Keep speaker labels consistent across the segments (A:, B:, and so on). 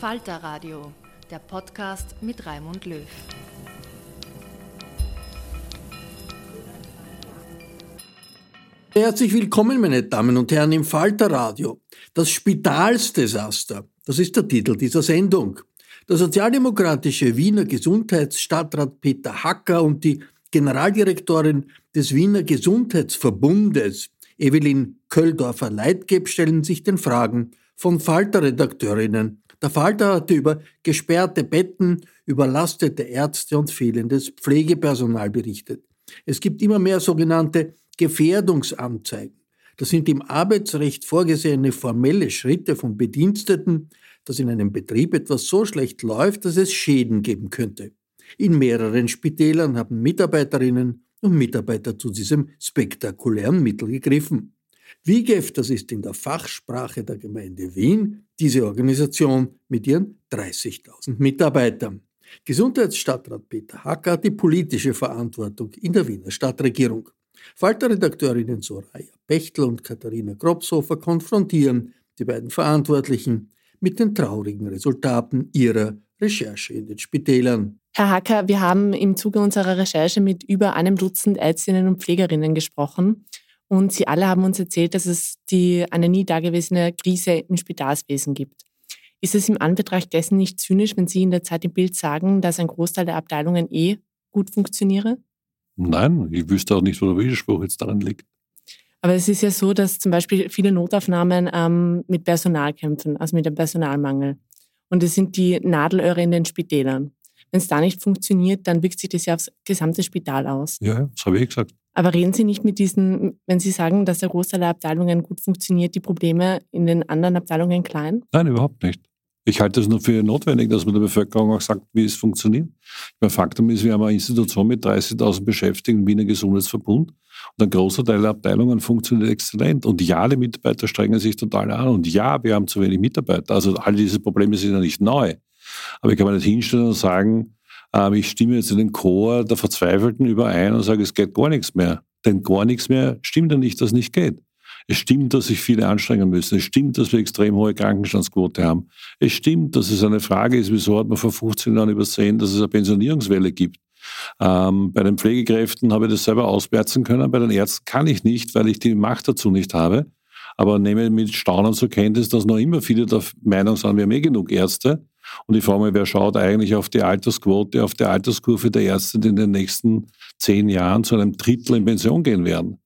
A: Falter Radio, der Podcast mit Raimund Löw.
B: Herzlich willkommen, meine Damen und Herren, im Falter Radio. Das Spitalsdesaster, das ist der Titel dieser Sendung. Der sozialdemokratische Wiener Gesundheitsstadtrat Peter Hacker und die Generaldirektorin des Wiener Gesundheitsverbundes, Evelyn Köldorfer-Leitgeb, stellen sich den Fragen von Falter-Redakteurinnen der Falter hatte über gesperrte Betten, überlastete Ärzte und fehlendes Pflegepersonal berichtet. Es gibt immer mehr sogenannte Gefährdungsanzeigen. Das sind im Arbeitsrecht vorgesehene formelle Schritte von Bediensteten, dass in einem Betrieb etwas so schlecht läuft, dass es Schäden geben könnte. In mehreren Spitälern haben Mitarbeiterinnen und Mitarbeiter zu diesem spektakulären Mittel gegriffen. WIGEF, das ist in der Fachsprache der Gemeinde Wien, diese Organisation mit ihren 30.000 Mitarbeitern. Gesundheitsstadtrat Peter Hacker hat die politische Verantwortung in der Wiener Stadtregierung. Falterredakteurinnen Soraya Bechtel und Katharina Kropshofer konfrontieren die beiden Verantwortlichen mit den traurigen Resultaten ihrer Recherche in den Spitälern.
C: Herr Hacker, wir haben im Zuge unserer Recherche mit über einem Dutzend Ärztinnen und Pflegerinnen gesprochen. Und sie alle haben uns erzählt, dass es die, eine nie dagewesene Krise im Spitalswesen gibt. Ist es im Anbetracht dessen nicht zynisch, wenn Sie in der Zeit im Bild sagen, dass ein Großteil der Abteilungen eh gut funktioniere?
D: Nein, ich wüsste auch nicht, wo der Widerspruch jetzt daran liegt.
C: Aber es ist ja so, dass zum Beispiel viele Notaufnahmen ähm, mit Personal kämpfen, also mit dem Personalmangel. Und es sind die Nadelöhre in den Spitälern. Wenn es da nicht funktioniert, dann wirkt sich das ja aufs gesamte Spital aus.
D: Ja, das habe ich gesagt.
C: Aber reden Sie nicht mit diesen, wenn Sie sagen, dass der Großteil der Abteilungen gut funktioniert, die Probleme in den anderen Abteilungen klein?
D: Nein, überhaupt nicht. Ich halte es nur für notwendig, dass man der Bevölkerung auch sagt, wie es funktioniert. Mein Faktum ist, wir haben eine Institution mit 30.000 Beschäftigten, Wiener Gesundheitsverbund. Und ein großer Teil der Abteilungen funktioniert exzellent. Und ja, die Mitarbeiter strengen sich total an. Und ja, wir haben zu wenig Mitarbeiter. Also all diese Probleme sind ja nicht neu. Aber ich kann mir nicht hinstellen und sagen, ich stimme jetzt in den Chor der Verzweifelten überein und sage, es geht gar nichts mehr. Denn gar nichts mehr stimmt ja nicht, dass es nicht geht. Es stimmt, dass sich viele anstrengen müssen. Es stimmt, dass wir extrem hohe Krankenstandsquote haben. Es stimmt, dass es eine Frage ist, wieso hat man vor 15 Jahren übersehen, dass es eine Pensionierungswelle gibt. Ähm, bei den Pflegekräften habe ich das selber ausmerzen können. Bei den Ärzten kann ich nicht, weil ich die Macht dazu nicht habe. Aber nehme mit Staunen zur Kenntnis, dass noch immer viele der Meinung sind, wir haben eh genug Ärzte. Und ich frage mich, wer schaut eigentlich auf die Altersquote, auf die Alterskurve der Ärzte, die in den nächsten zehn Jahren zu einem Drittel in Pension gehen werden?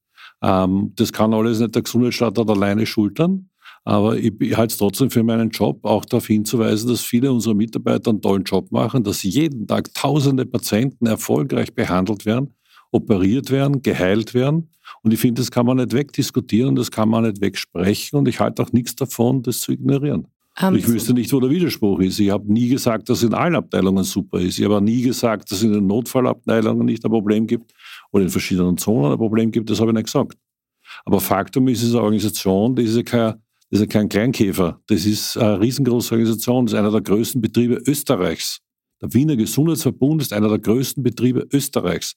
D: Ähm, das kann alles nicht der Gesundheitsstandort alleine schultern. Aber ich, ich halte es trotzdem für meinen Job, auch darauf hinzuweisen, dass viele unserer Mitarbeiter einen tollen Job machen, dass jeden Tag tausende Patienten erfolgreich behandelt werden, operiert werden, geheilt werden. Und ich finde, das kann man nicht wegdiskutieren, das kann man nicht wegsprechen. Und ich halte auch nichts davon, das zu ignorieren. Um, ich wüsste nicht, wo der Widerspruch ist. Ich habe nie gesagt, dass es in allen Abteilungen super ist. Ich habe nie gesagt, dass es in den Notfallabteilungen nicht ein Problem gibt oder in verschiedenen Zonen ein Problem gibt. Das habe ich nicht gesagt. Aber Faktum ist, es ist eine Organisation, die ist ja kein das ist ja kein Kleinkäfer. Das ist eine riesengroße Organisation. Das ist einer der größten Betriebe Österreichs. Der Wiener Gesundheitsverbund ist einer der größten Betriebe Österreichs.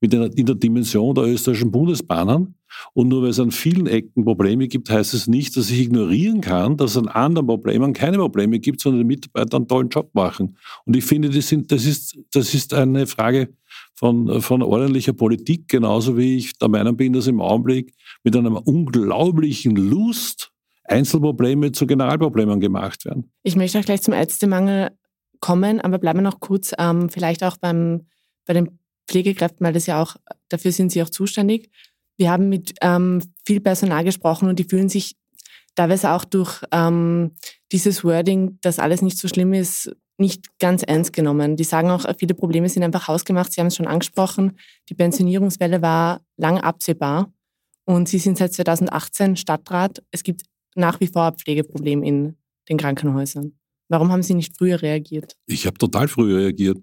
D: Mit einer, in der Dimension der österreichischen Bundesbahnen. Und nur weil es an vielen Ecken Probleme gibt, heißt es nicht, dass ich ignorieren kann, dass es an anderen Problemen keine Probleme gibt, sondern die Mitarbeiter einen tollen Job machen. Und ich finde, das, sind, das, ist, das ist eine Frage von, von ordentlicher Politik, genauso wie ich der Meinung bin, dass im Augenblick mit einer unglaublichen Lust Einzelprobleme zu Generalproblemen gemacht werden.
C: Ich möchte auch gleich zum Ärztemangel kommen, aber bleiben wir noch kurz ähm, vielleicht auch beim, bei den Pflegekräften, weil das ja auch, dafür sind Sie auch zuständig. Wir haben mit ähm, viel Personal gesprochen und die fühlen sich teilweise auch durch ähm, dieses Wording, dass alles nicht so schlimm ist, nicht ganz ernst genommen. Die sagen auch, viele Probleme sind einfach hausgemacht. Sie haben es schon angesprochen. Die Pensionierungswelle war lang absehbar und Sie sind seit 2018 Stadtrat. Es gibt nach wie vor ein Pflegeproblem in den Krankenhäusern. Warum haben Sie nicht früher reagiert?
D: Ich habe total früher reagiert.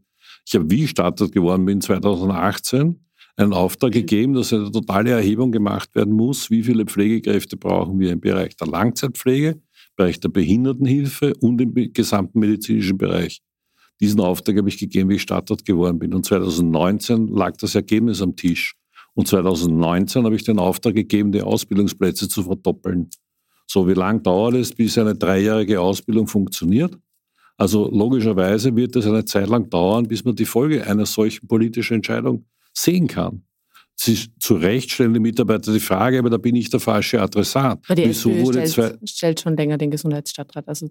D: Ich habe, wie ich Stadtrat geworden bin, 2018, einen Auftrag gegeben, dass eine totale Erhebung gemacht werden muss, wie viele Pflegekräfte brauchen wir im Bereich der Langzeitpflege, im Bereich der Behindertenhilfe und im gesamten medizinischen Bereich. Diesen Auftrag habe ich gegeben, wie ich Stadtrat geworden bin. Und 2019 lag das Ergebnis am Tisch. Und 2019 habe ich den Auftrag gegeben, die Ausbildungsplätze zu verdoppeln. So, wie lange dauert es, bis eine dreijährige Ausbildung funktioniert? Also logischerweise wird es eine Zeit lang dauern, bis man die Folge einer solchen politischen Entscheidung sehen kann. Sie zu Recht stellen die Mitarbeiter die Frage, aber da bin ich der falsche Adressat.
C: Aber die Wieso SPÖ wurde stellt, stellt schon länger den Gesundheitsstadtrat. Also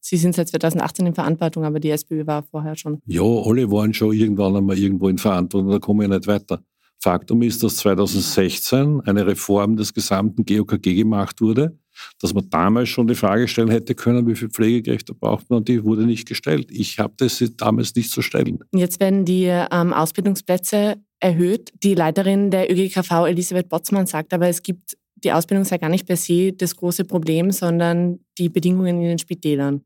C: Sie sind seit 2018 in Verantwortung, aber die SPÖ war vorher schon.
D: Ja, alle waren schon irgendwann einmal irgendwo in Verantwortung, da kommen wir nicht weiter. Faktum ist, dass 2016 eine Reform des gesamten GOKG gemacht wurde, dass man damals schon die Frage stellen hätte können, wie viele Pflegekräfte braucht man, und die wurde nicht gestellt. Ich habe das damals nicht zu stellen.
C: Jetzt werden die ähm, Ausbildungsplätze erhöht. Die Leiterin der ÖGKV, Elisabeth Botzmann, sagt aber, es gibt die Ausbildung sei gar nicht per se das große Problem, sondern die Bedingungen in den Spitälern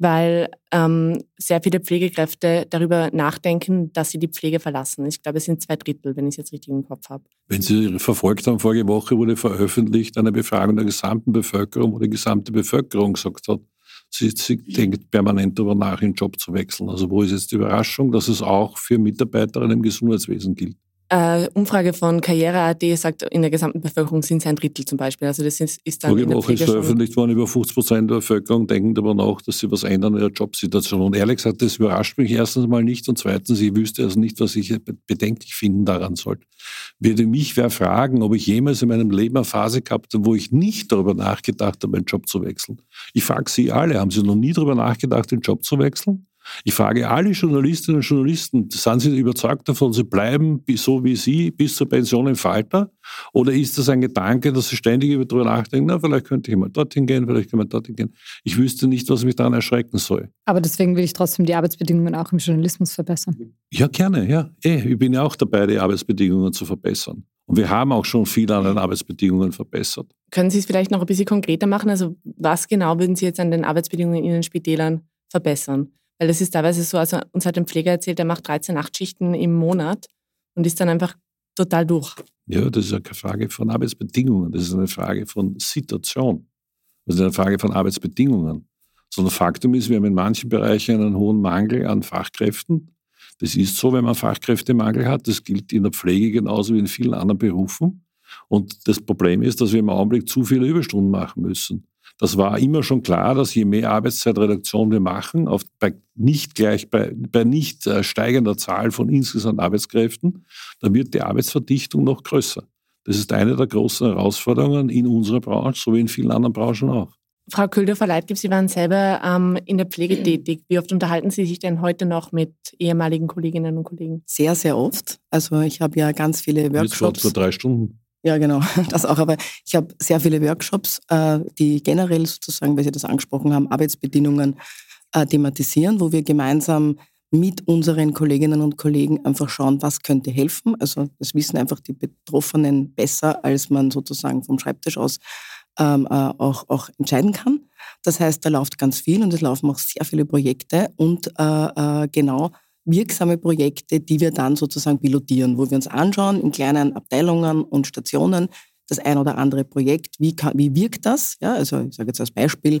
C: weil ähm, sehr viele Pflegekräfte darüber nachdenken, dass sie die Pflege verlassen. Ich glaube, es sind zwei Drittel, wenn ich es jetzt richtig im Kopf habe.
D: Wenn Sie verfolgt haben, vorige Woche wurde veröffentlicht eine Befragung der gesamten Bevölkerung, wo die gesamte Bevölkerung gesagt hat, sie, sie denkt permanent darüber nach, ihren Job zu wechseln. Also wo ist jetzt die Überraschung, dass es auch für Mitarbeiterinnen im Gesundheitswesen gilt?
C: Äh, Umfrage von Karriere.at sagt, in der gesamten Bevölkerung sind es ein Drittel zum Beispiel. Also das ist, ist dann
D: Vorige Woche ist veröffentlicht worden, über 50 Prozent der Bevölkerung denken darüber nach, dass sie was ändern in ihrer Jobsituation. Und ehrlich gesagt, das überrascht mich erstens mal nicht und zweitens, ich wüsste also nicht, was ich bedenklich finden daran sollte. Würde mich wer fragen, ob ich jemals in meinem Leben eine Phase gehabt habe, wo ich nicht darüber nachgedacht habe, meinen Job zu wechseln. Ich frage Sie alle, haben Sie noch nie darüber nachgedacht, den Job zu wechseln? Ich frage alle Journalistinnen und Journalisten, sind Sie überzeugt davon, Sie bleiben so wie Sie bis zur Pension im Falter? Oder ist das ein Gedanke, dass Sie ständig darüber nachdenken, na, vielleicht könnte ich mal dorthin gehen, vielleicht kann man dorthin gehen. Ich wüsste nicht, was mich daran erschrecken soll.
E: Aber deswegen will ich trotzdem die Arbeitsbedingungen auch im Journalismus verbessern.
D: Ja, gerne, ja. Eh, ich bin ja auch dabei, die Arbeitsbedingungen zu verbessern. Und wir haben auch schon viel an den Arbeitsbedingungen verbessert.
C: Können Sie es vielleicht noch ein bisschen konkreter machen? Also was genau würden Sie jetzt an den Arbeitsbedingungen in den Spitälern verbessern? Weil das ist teilweise so, also uns hat ein Pfleger erzählt, der macht 13 Nachtschichten im Monat und ist dann einfach total durch.
D: Ja, das ist ja keine Frage von Arbeitsbedingungen, das ist eine Frage von Situation. Das ist eine Frage von Arbeitsbedingungen. Sondern Faktum ist, wir haben in manchen Bereichen einen hohen Mangel an Fachkräften. Das ist so, wenn man Fachkräftemangel hat. Das gilt in der Pflege genauso wie in vielen anderen Berufen. Und das Problem ist, dass wir im Augenblick zu viele Überstunden machen müssen. Das war immer schon klar, dass je mehr Arbeitszeitreduktion wir machen, auf, bei nicht gleich bei, bei nicht äh, steigender Zahl von insgesamt Arbeitskräften, dann wird die Arbeitsverdichtung noch größer. Das ist eine der großen Herausforderungen in unserer Branche, so wie in vielen anderen Branchen auch.
C: Frau Köldorfer-Leitgeb, Sie waren selber ähm, in der Pflege tätig. Wie oft unterhalten Sie sich denn heute noch mit ehemaligen Kolleginnen und Kollegen?
F: Sehr, sehr oft. Also ich habe ja ganz viele Workshops.
D: Jetzt vor drei Stunden.
F: Ja, genau, das auch. Aber ich habe sehr viele Workshops, äh, die generell sozusagen, weil Sie das angesprochen haben, Arbeitsbedingungen äh, thematisieren, wo wir gemeinsam mit unseren Kolleginnen und Kollegen einfach schauen, was könnte helfen. Also das wissen einfach die Betroffenen besser, als man sozusagen vom Schreibtisch aus ähm, äh, auch, auch entscheiden kann. Das heißt, da läuft ganz viel und es laufen auch sehr viele Projekte und genau wirksame Projekte, die wir dann sozusagen pilotieren, wo wir uns anschauen in kleinen Abteilungen und Stationen, das ein oder andere Projekt, wie, kann, wie wirkt das? Ja, also ich sage jetzt als Beispiel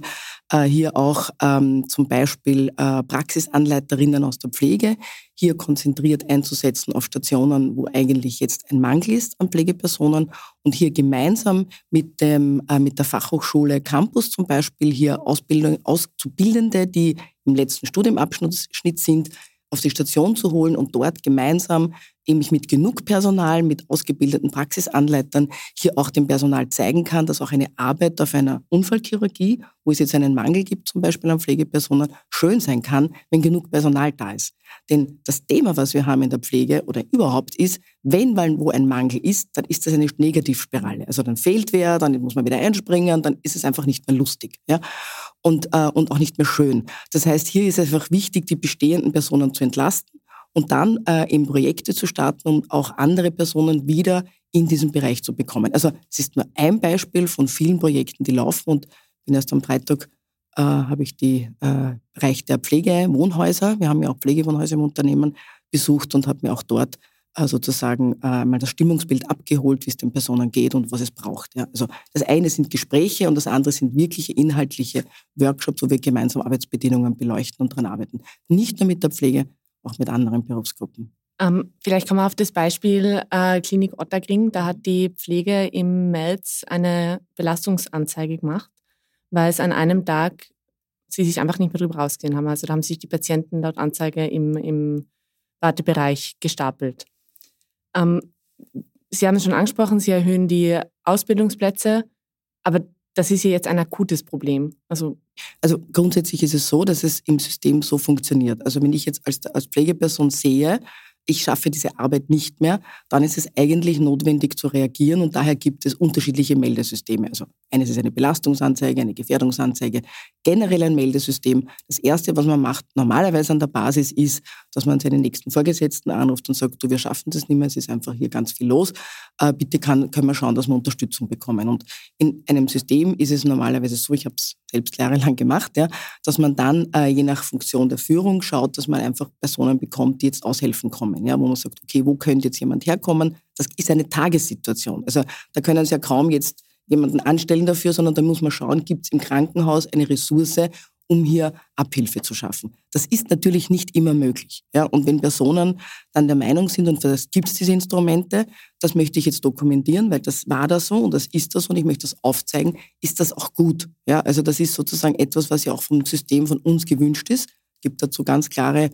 F: äh, hier auch ähm, zum Beispiel äh, Praxisanleiterinnen aus der Pflege, hier konzentriert einzusetzen auf Stationen, wo eigentlich jetzt ein Mangel ist an Pflegepersonen und hier gemeinsam mit, dem, äh, mit der Fachhochschule Campus zum Beispiel hier Ausbildung, Auszubildende, die im letzten Studienabschnitt sind, auf die Station zu holen und dort gemeinsam ich mit genug Personal, mit ausgebildeten Praxisanleitern hier auch dem Personal zeigen kann, dass auch eine Arbeit auf einer Unfallchirurgie, wo es jetzt einen Mangel gibt, zum Beispiel an Pflegepersonen, schön sein kann, wenn genug Personal da ist. Denn das Thema, was wir haben in der Pflege oder überhaupt ist, wenn mal wo ein Mangel ist, dann ist das eine Negativspirale. Also dann fehlt wer, dann muss man wieder einspringen, dann ist es einfach nicht mehr lustig. Ja? Und, äh, und auch nicht mehr schön. Das heißt, hier ist es einfach wichtig, die bestehenden Personen zu entlasten und dann äh, eben Projekte zu starten, um auch andere Personen wieder in diesen Bereich zu bekommen. Also es ist nur ein Beispiel von vielen Projekten, die laufen und bin erst am Freitag äh, habe ich die äh, Bereich der Pflegewohnhäuser, wir haben ja auch Pflegewohnhäuser im Unternehmen, besucht und habe mir auch dort sozusagen äh, mal das Stimmungsbild abgeholt, wie es den Personen geht und was es braucht. Also das eine sind Gespräche und das andere sind wirkliche inhaltliche Workshops, wo wir gemeinsam Arbeitsbedingungen beleuchten und daran arbeiten. Nicht nur mit der Pflege, auch mit anderen Berufsgruppen.
C: Ähm, vielleicht kommen wir auf das Beispiel äh, Klinik Ottergring. Da hat die Pflege im März eine Belastungsanzeige gemacht, weil es an einem Tag sie sich einfach nicht mehr drüber rausgesehen haben. Also da haben sich die Patienten laut Anzeige im, im Wartebereich gestapelt. Ähm, sie haben es schon angesprochen, Sie erhöhen die Ausbildungsplätze, aber das ist ja jetzt ein akutes Problem.
F: Also, also grundsätzlich ist es so, dass es im System so funktioniert. Also wenn ich jetzt als, als Pflegeperson sehe, ich schaffe diese Arbeit nicht mehr, dann ist es eigentlich notwendig zu reagieren und daher gibt es unterschiedliche Meldesysteme. Also eines ist eine Belastungsanzeige, eine Gefährdungsanzeige, generell ein Meldesystem. Das Erste, was man macht, normalerweise an der Basis ist, dass man seinen nächsten Vorgesetzten anruft und sagt, du, wir schaffen das nicht mehr, es ist einfach hier ganz viel los, äh, bitte kann, können wir schauen, dass wir Unterstützung bekommen. Und in einem System ist es normalerweise so, ich habe es selbst jahrelang gemacht, ja, dass man dann äh, je nach Funktion der Führung schaut, dass man einfach Personen bekommt, die jetzt aushelfen kommen, ja, wo man sagt, okay, wo könnte jetzt jemand herkommen? Das ist eine Tagessituation. Also da können Sie ja kaum jetzt jemanden anstellen dafür, sondern da muss man schauen, gibt es im Krankenhaus eine Ressource, um hier Abhilfe zu schaffen. Das ist natürlich nicht immer möglich. Ja? Und wenn Personen dann der Meinung sind, und das gibt es diese Instrumente, das möchte ich jetzt dokumentieren, weil das war da so und das ist das und ich möchte das aufzeigen, ist das auch gut. Ja? Also das ist sozusagen etwas, was ja auch vom System von uns gewünscht ist. Es gibt dazu ganz klare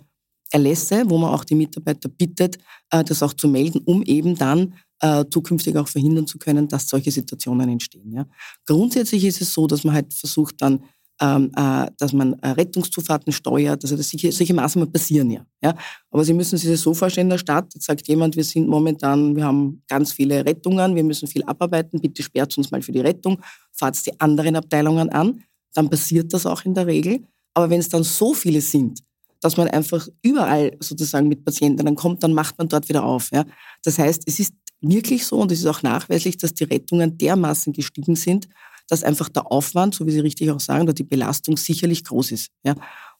F: Erlässe, wo man auch die Mitarbeiter bittet, äh, das auch zu melden, um eben dann äh, zukünftig auch verhindern zu können, dass solche Situationen entstehen. Ja. Grundsätzlich ist es so, dass man halt versucht dann ähm, äh, dass man äh, Rettungszufahrten steuert. Also das, solche, solche Maßnahmen passieren ja, ja. Aber Sie müssen sich das so vorstellen in der Stadt. Jetzt sagt jemand, wir sind momentan, wir haben ganz viele Rettungen, wir müssen viel abarbeiten, bitte sperrt uns mal für die Rettung, fahrt die anderen Abteilungen an. Dann passiert das auch in der Regel. Aber wenn es dann so viele sind, dass man einfach überall sozusagen mit Patienten dann kommt, dann macht man dort wieder auf. Ja. Das heißt, es ist wirklich so und es ist auch nachweislich, dass die Rettungen dermaßen gestiegen sind, dass einfach der Aufwand, so wie Sie richtig auch sagen, oder die Belastung sicherlich groß ist. Ja?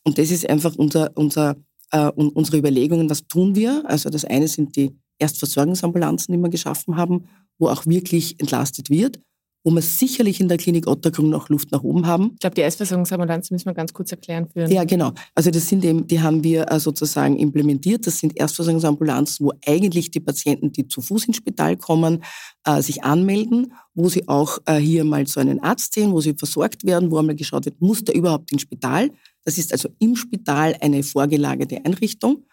F: Und das ist einfach unser, unser, äh, unsere Überlegungen, was tun wir? Also das eine sind die Erstversorgungsambulanzen, die wir geschaffen haben, wo auch wirklich entlastet wird wo wir sicherlich in der Klinik Ottergrund noch Luft nach oben haben.
C: Ich glaube, die Erstversorgungsambulanzen müssen wir ganz kurz erklären. Für
F: ja, genau. Also das sind eben, die haben wir äh, sozusagen implementiert. Das sind Erstversorgungsambulanzen, wo eigentlich die Patienten, die zu Fuß ins Spital kommen, äh, sich anmelden, wo sie auch äh, hier mal zu einem Arzt sehen, wo sie versorgt werden, wo einmal geschaut wird, muss der überhaupt ins Spital? Das ist also im Spital eine vorgelagerte Einrichtung.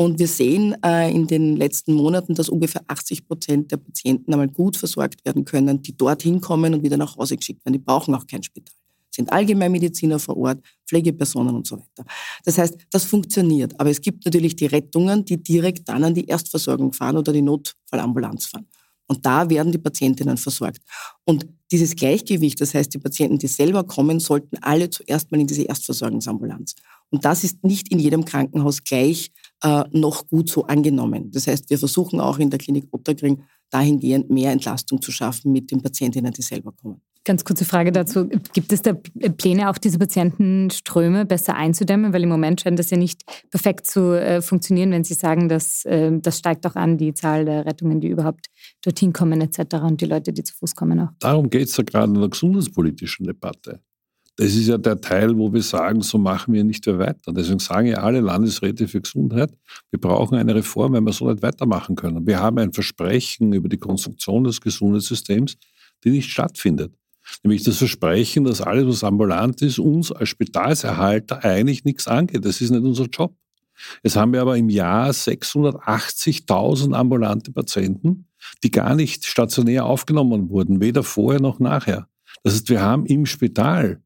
F: Und wir sehen äh, in den letzten Monaten, dass ungefähr 80 Prozent der Patienten einmal gut versorgt werden können, die dorthin kommen und wieder nach Hause geschickt werden. Die brauchen auch kein Spital. Sind Allgemeinmediziner vor Ort, Pflegepersonen und so weiter. Das heißt, das funktioniert. Aber es gibt natürlich die Rettungen, die direkt dann an die Erstversorgung fahren oder die Notfallambulanz fahren. Und da werden die Patientinnen versorgt. Und dieses Gleichgewicht, das heißt, die Patienten, die selber kommen, sollten alle zuerst mal in diese Erstversorgungsambulanz. Und das ist nicht in jedem Krankenhaus gleich äh, noch gut so angenommen. Das heißt, wir versuchen auch in der Klinik Otterkring dahingehend mehr Entlastung zu schaffen mit den Patientinnen, die selber kommen.
E: Ganz kurze Frage dazu. Gibt es da Pläne, auch diese Patientenströme besser einzudämmen? Weil im Moment scheint das ja nicht perfekt zu äh, funktionieren, wenn Sie sagen, dass äh, das steigt auch an, die Zahl der Rettungen, die überhaupt dorthin kommen etc. und die Leute, die zu Fuß kommen auch.
D: Darum geht es ja gerade in der gesundheitspolitischen Debatte. Das ist ja der Teil, wo wir sagen, so machen wir nicht mehr weiter. Deswegen sagen ja alle Landesräte für Gesundheit, wir brauchen eine Reform, wenn wir so nicht weitermachen können. Wir haben ein Versprechen über die Konstruktion des Gesundheitssystems, die nicht stattfindet. Nämlich das Versprechen, dass alles, was ambulant ist, uns als Spitalserhalter eigentlich nichts angeht. Das ist nicht unser Job. Jetzt haben wir aber im Jahr 680.000 ambulante Patienten, die gar nicht stationär aufgenommen wurden, weder vorher noch nachher. Das heißt, wir haben im Spital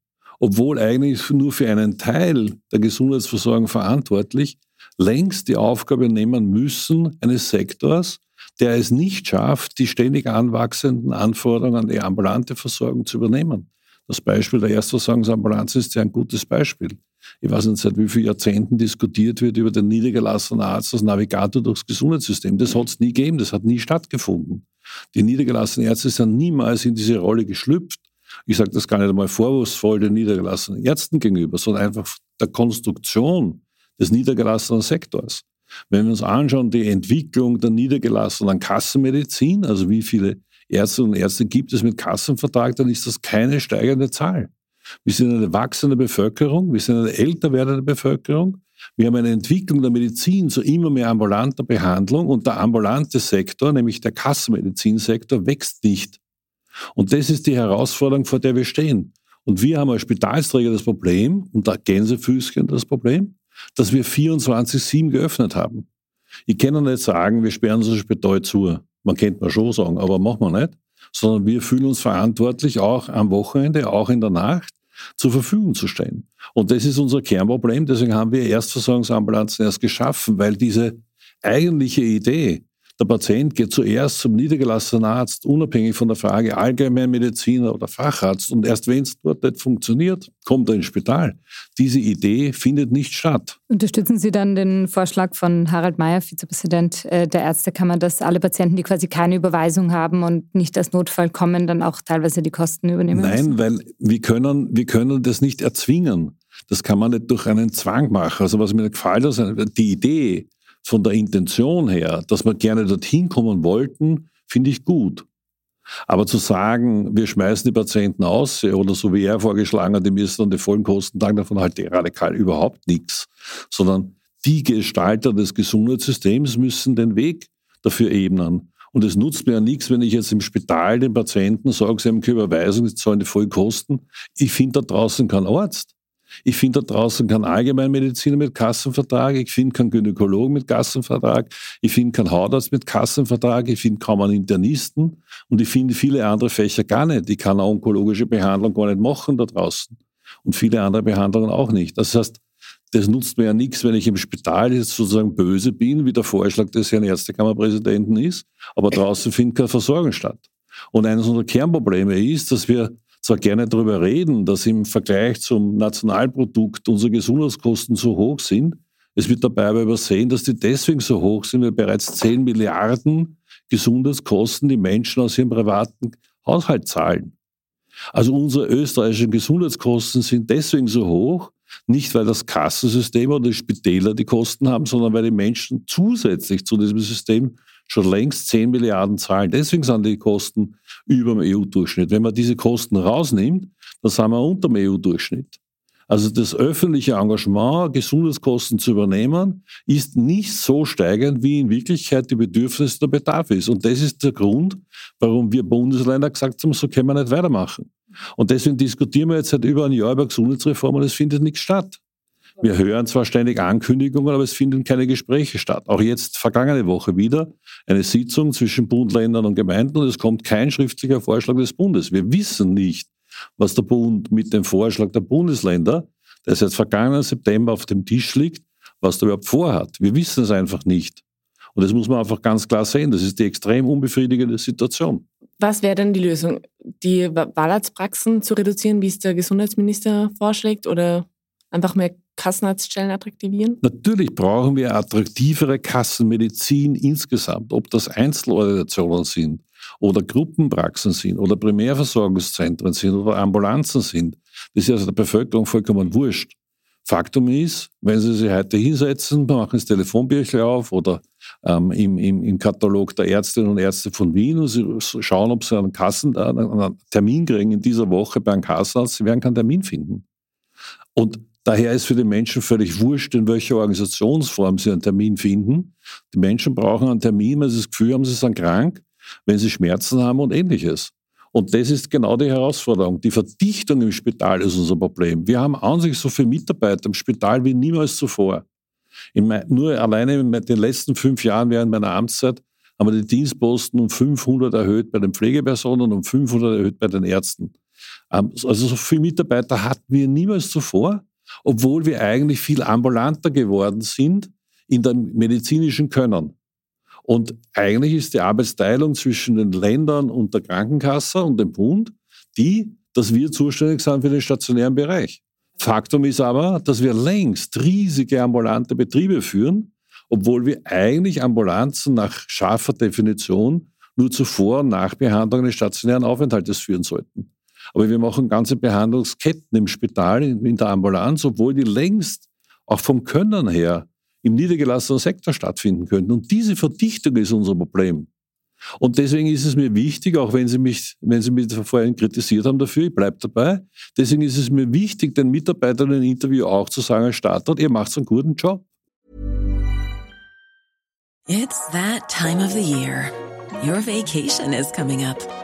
D: obwohl eigentlich nur für einen Teil der Gesundheitsversorgung verantwortlich, längst die Aufgabe nehmen müssen eines Sektors, der es nicht schafft, die ständig anwachsenden Anforderungen an die ambulante Versorgung zu übernehmen. Das Beispiel der Erstversorgungsambulanz ist ja ein gutes Beispiel. Ich weiß nicht, seit wie vielen Jahrzehnten diskutiert wird über den niedergelassenen Arzt als Navigator durchs Gesundheitssystem. Das hat es nie gegeben, das hat nie stattgefunden. Die niedergelassenen Ärzte sind niemals in diese Rolle geschlüpft ich sage das gar nicht einmal vorwurfsvoll den niedergelassenen Ärzten gegenüber, sondern einfach der Konstruktion des niedergelassenen Sektors. Wenn wir uns anschauen, die Entwicklung der niedergelassenen Kassenmedizin, also wie viele Ärzte und Ärzte gibt es mit Kassenvertrag, dann ist das keine steigende Zahl. Wir sind eine wachsende Bevölkerung, wir sind eine älter werdende Bevölkerung, wir haben eine Entwicklung der Medizin zu immer mehr ambulanter Behandlung und der ambulante Sektor, nämlich der Kassenmedizinsektor, wächst nicht. Und das ist die Herausforderung, vor der wir stehen. Und wir haben als Spitalsträger das Problem, und da Gänsefüßchen das Problem, dass wir 24-7 geöffnet haben. Ich kann nicht sagen, wir sperren unser Spital zu. Man könnte mal schon sagen, aber machen wir nicht. Sondern wir fühlen uns verantwortlich, auch am Wochenende, auch in der Nacht, zur Verfügung zu stehen. Und das ist unser Kernproblem. Deswegen haben wir Erstversorgungsambulanzen erst geschaffen, weil diese eigentliche Idee, der Patient geht zuerst zum niedergelassenen Arzt, unabhängig von der Frage Allgemeinmediziner oder Facharzt. Und erst wenn es dort nicht funktioniert, kommt er ins Spital. Diese Idee findet nicht statt.
E: Unterstützen Sie dann den Vorschlag von Harald Mayer, Vizepräsident äh, der Ärztekammer, dass alle Patienten, die quasi keine Überweisung haben und nicht als Notfall kommen, dann auch teilweise die Kosten übernehmen
D: Nein,
E: müssen?
D: weil wir können, wir können das nicht erzwingen. Das kann man nicht durch einen Zwang machen. Also was mir gefällt, ist die Idee, von der Intention her, dass wir gerne dorthin kommen wollten, finde ich gut. Aber zu sagen, wir schmeißen die Patienten aus oder so wie er vorgeschlagen hat, die müssen dann die vollen Kosten tragen, davon halte ich radikal überhaupt nichts. Sondern die Gestalter des Gesundheitssystems müssen den Weg dafür ebnen. Und es nutzt mir ja nichts, wenn ich jetzt im Spital den Patienten sage, sie haben keine Überweisung, sie zahlen die vollen Kosten. Ich finde da draußen keinen Arzt. Ich finde da draußen keinen Allgemeinmediziner mit Kassenvertrag, ich finde keinen Gynäkologen mit Kassenvertrag, ich finde keinen Hautarzt mit Kassenvertrag, ich finde kaum einen Internisten und ich finde viele andere Fächer gar nicht. Ich kann eine onkologische Behandlung gar nicht machen da draußen und viele andere Behandlungen auch nicht. Das heißt, das nutzt mir ja nichts, wenn ich im Spital jetzt sozusagen böse bin, wie der Vorschlag des Herrn Ärztekammerpräsidenten ist, aber draußen findet keine Versorgung statt. Und eines unserer Kernprobleme ist, dass wir zwar gerne darüber reden, dass im Vergleich zum Nationalprodukt unsere Gesundheitskosten so hoch sind. Es wird dabei aber übersehen, dass die deswegen so hoch sind, weil bereits 10 Milliarden Gesundheitskosten die Menschen aus ihrem privaten Haushalt zahlen. Also unsere österreichischen Gesundheitskosten sind deswegen so hoch, nicht weil das Kassensystem oder die Spitäler die Kosten haben, sondern weil die Menschen zusätzlich zu diesem System schon längst 10 Milliarden zahlen. Deswegen sind die Kosten über dem EU-Durchschnitt. Wenn man diese Kosten rausnimmt, dann sind wir unter dem EU-Durchschnitt. Also das öffentliche Engagement, Gesundheitskosten zu übernehmen, ist nicht so steigend, wie in Wirklichkeit die Bedürfnisse der Bedarf ist. Und das ist der Grund, warum wir Bundesländer gesagt haben, so können wir nicht weitermachen. Und deswegen diskutieren wir jetzt seit über einem Jahr über Gesundheitsreform und es findet nichts statt. Wir hören zwar ständig Ankündigungen, aber es finden keine Gespräche statt. Auch jetzt vergangene Woche wieder eine Sitzung zwischen Bund, Ländern und Gemeinden und es kommt kein schriftlicher Vorschlag des Bundes. Wir wissen nicht, was der Bund mit dem Vorschlag der Bundesländer, der seit vergangenen September auf dem Tisch liegt, was der überhaupt vorhat. Wir wissen es einfach nicht. Und das muss man einfach ganz klar sehen. Das ist die extrem unbefriedigende Situation.
C: Was wäre denn die Lösung? Die Wahlarztpraxen zu reduzieren, wie es der Gesundheitsminister vorschlägt, oder einfach mehr Kassenarztstellen attraktivieren?
D: Natürlich brauchen wir attraktivere Kassenmedizin insgesamt, ob das Einzelorganisationen sind oder Gruppenpraxen sind oder Primärversorgungszentren sind oder Ambulanzen sind. Das ist also der Bevölkerung vollkommen wurscht. Faktum ist, wenn Sie sich heute hinsetzen, machen das Telefonbüchlein auf oder ähm, im, im, im, Katalog der Ärztinnen und Ärzte von Wien und Sie schauen, ob Sie einen, Kassen, einen Termin kriegen in dieser Woche bei einem Kassenarzt, Sie werden keinen Termin finden. Und daher ist für die Menschen völlig wurscht, in welcher Organisationsform sie einen Termin finden. Die Menschen brauchen einen Termin, wenn sie das Gefühl haben, sie sind krank, wenn sie Schmerzen haben und ähnliches. Und das ist genau die Herausforderung. Die Verdichtung im Spital ist unser Problem. Wir haben an sich so viele Mitarbeiter im Spital wie niemals zuvor. Mein, nur alleine in den letzten fünf Jahren während meiner Amtszeit haben wir die Dienstposten um 500 erhöht bei den Pflegepersonen und um 500 erhöht bei den Ärzten. Ähm, also so viele Mitarbeiter hatten wir niemals zuvor, obwohl wir eigentlich viel ambulanter geworden sind in dem medizinischen Können. Und eigentlich ist die Arbeitsteilung zwischen den Ländern und der Krankenkasse und dem Bund die, dass wir zuständig sind für den stationären Bereich. Faktum ist aber, dass wir längst riesige ambulante Betriebe führen, obwohl wir eigentlich Ambulanzen nach scharfer Definition nur zur Vor- und Nachbehandlung des stationären Aufenthaltes führen sollten. Aber wir machen ganze Behandlungsketten im Spital, in der Ambulanz, obwohl die längst auch vom Können her im niedergelassenen Sektor stattfinden könnten. Und diese Verdichtung ist unser Problem. Und deswegen ist es mir wichtig, auch wenn Sie mich, wenn Sie mich vorhin kritisiert haben dafür, ich bleibe dabei, deswegen ist es mir wichtig, den Mitarbeitern im Interview auch zu sagen als Startort, ihr macht einen guten Job.
G: It's that time of the year. Your vacation is coming up.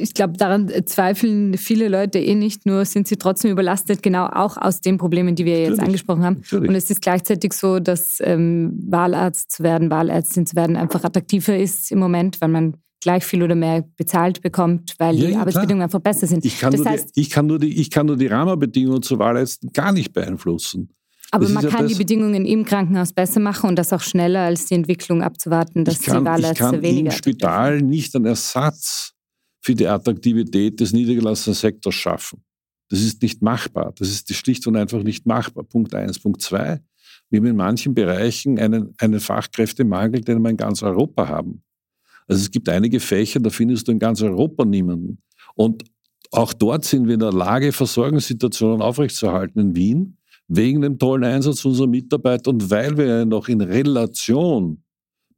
E: ich glaube, daran zweifeln viele Leute eh nicht, nur sind sie trotzdem überlastet, genau auch aus den Problemen, die wir jetzt Natürlich. angesprochen haben. Natürlich. Und es ist gleichzeitig so, dass ähm, Wahlarzt zu werden, Wahlärztin zu werden einfach attraktiver ist im Moment, weil man gleich viel oder mehr bezahlt bekommt, weil ja, die ja, Arbeitsbedingungen einfach besser sind.
D: Ich kann, das heißt, die, ich, kann nur die, ich kann nur die Rahmenbedingungen zur Wahlärztin gar nicht beeinflussen.
E: Aber das man kann ja die Bedingungen im Krankenhaus besser machen und das auch schneller als die Entwicklung abzuwarten, dass
D: kann,
E: die Wahlärzte
D: weniger. Ich kann im Spital nicht einen Ersatz für die Attraktivität des niedergelassenen Sektors schaffen. Das ist nicht machbar. Das ist schlicht und einfach nicht machbar. Punkt eins. Punkt zwei. Wir haben in manchen Bereichen einen, einen Fachkräftemangel, den wir in ganz Europa haben. Also es gibt einige Fächer, da findest du in ganz Europa niemanden. Und auch dort sind wir in der Lage, Versorgungssituationen aufrechtzuerhalten in Wien, wegen dem tollen Einsatz unserer Mitarbeiter und weil wir noch in Relation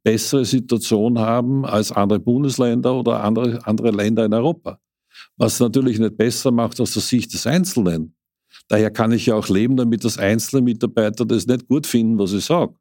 D: bessere Situation haben als andere Bundesländer oder andere, andere Länder in Europa. Was natürlich nicht besser macht aus der Sicht des Einzelnen. Daher kann ich ja auch leben, damit das einzelne Mitarbeiter das nicht gut finden, was ich sage.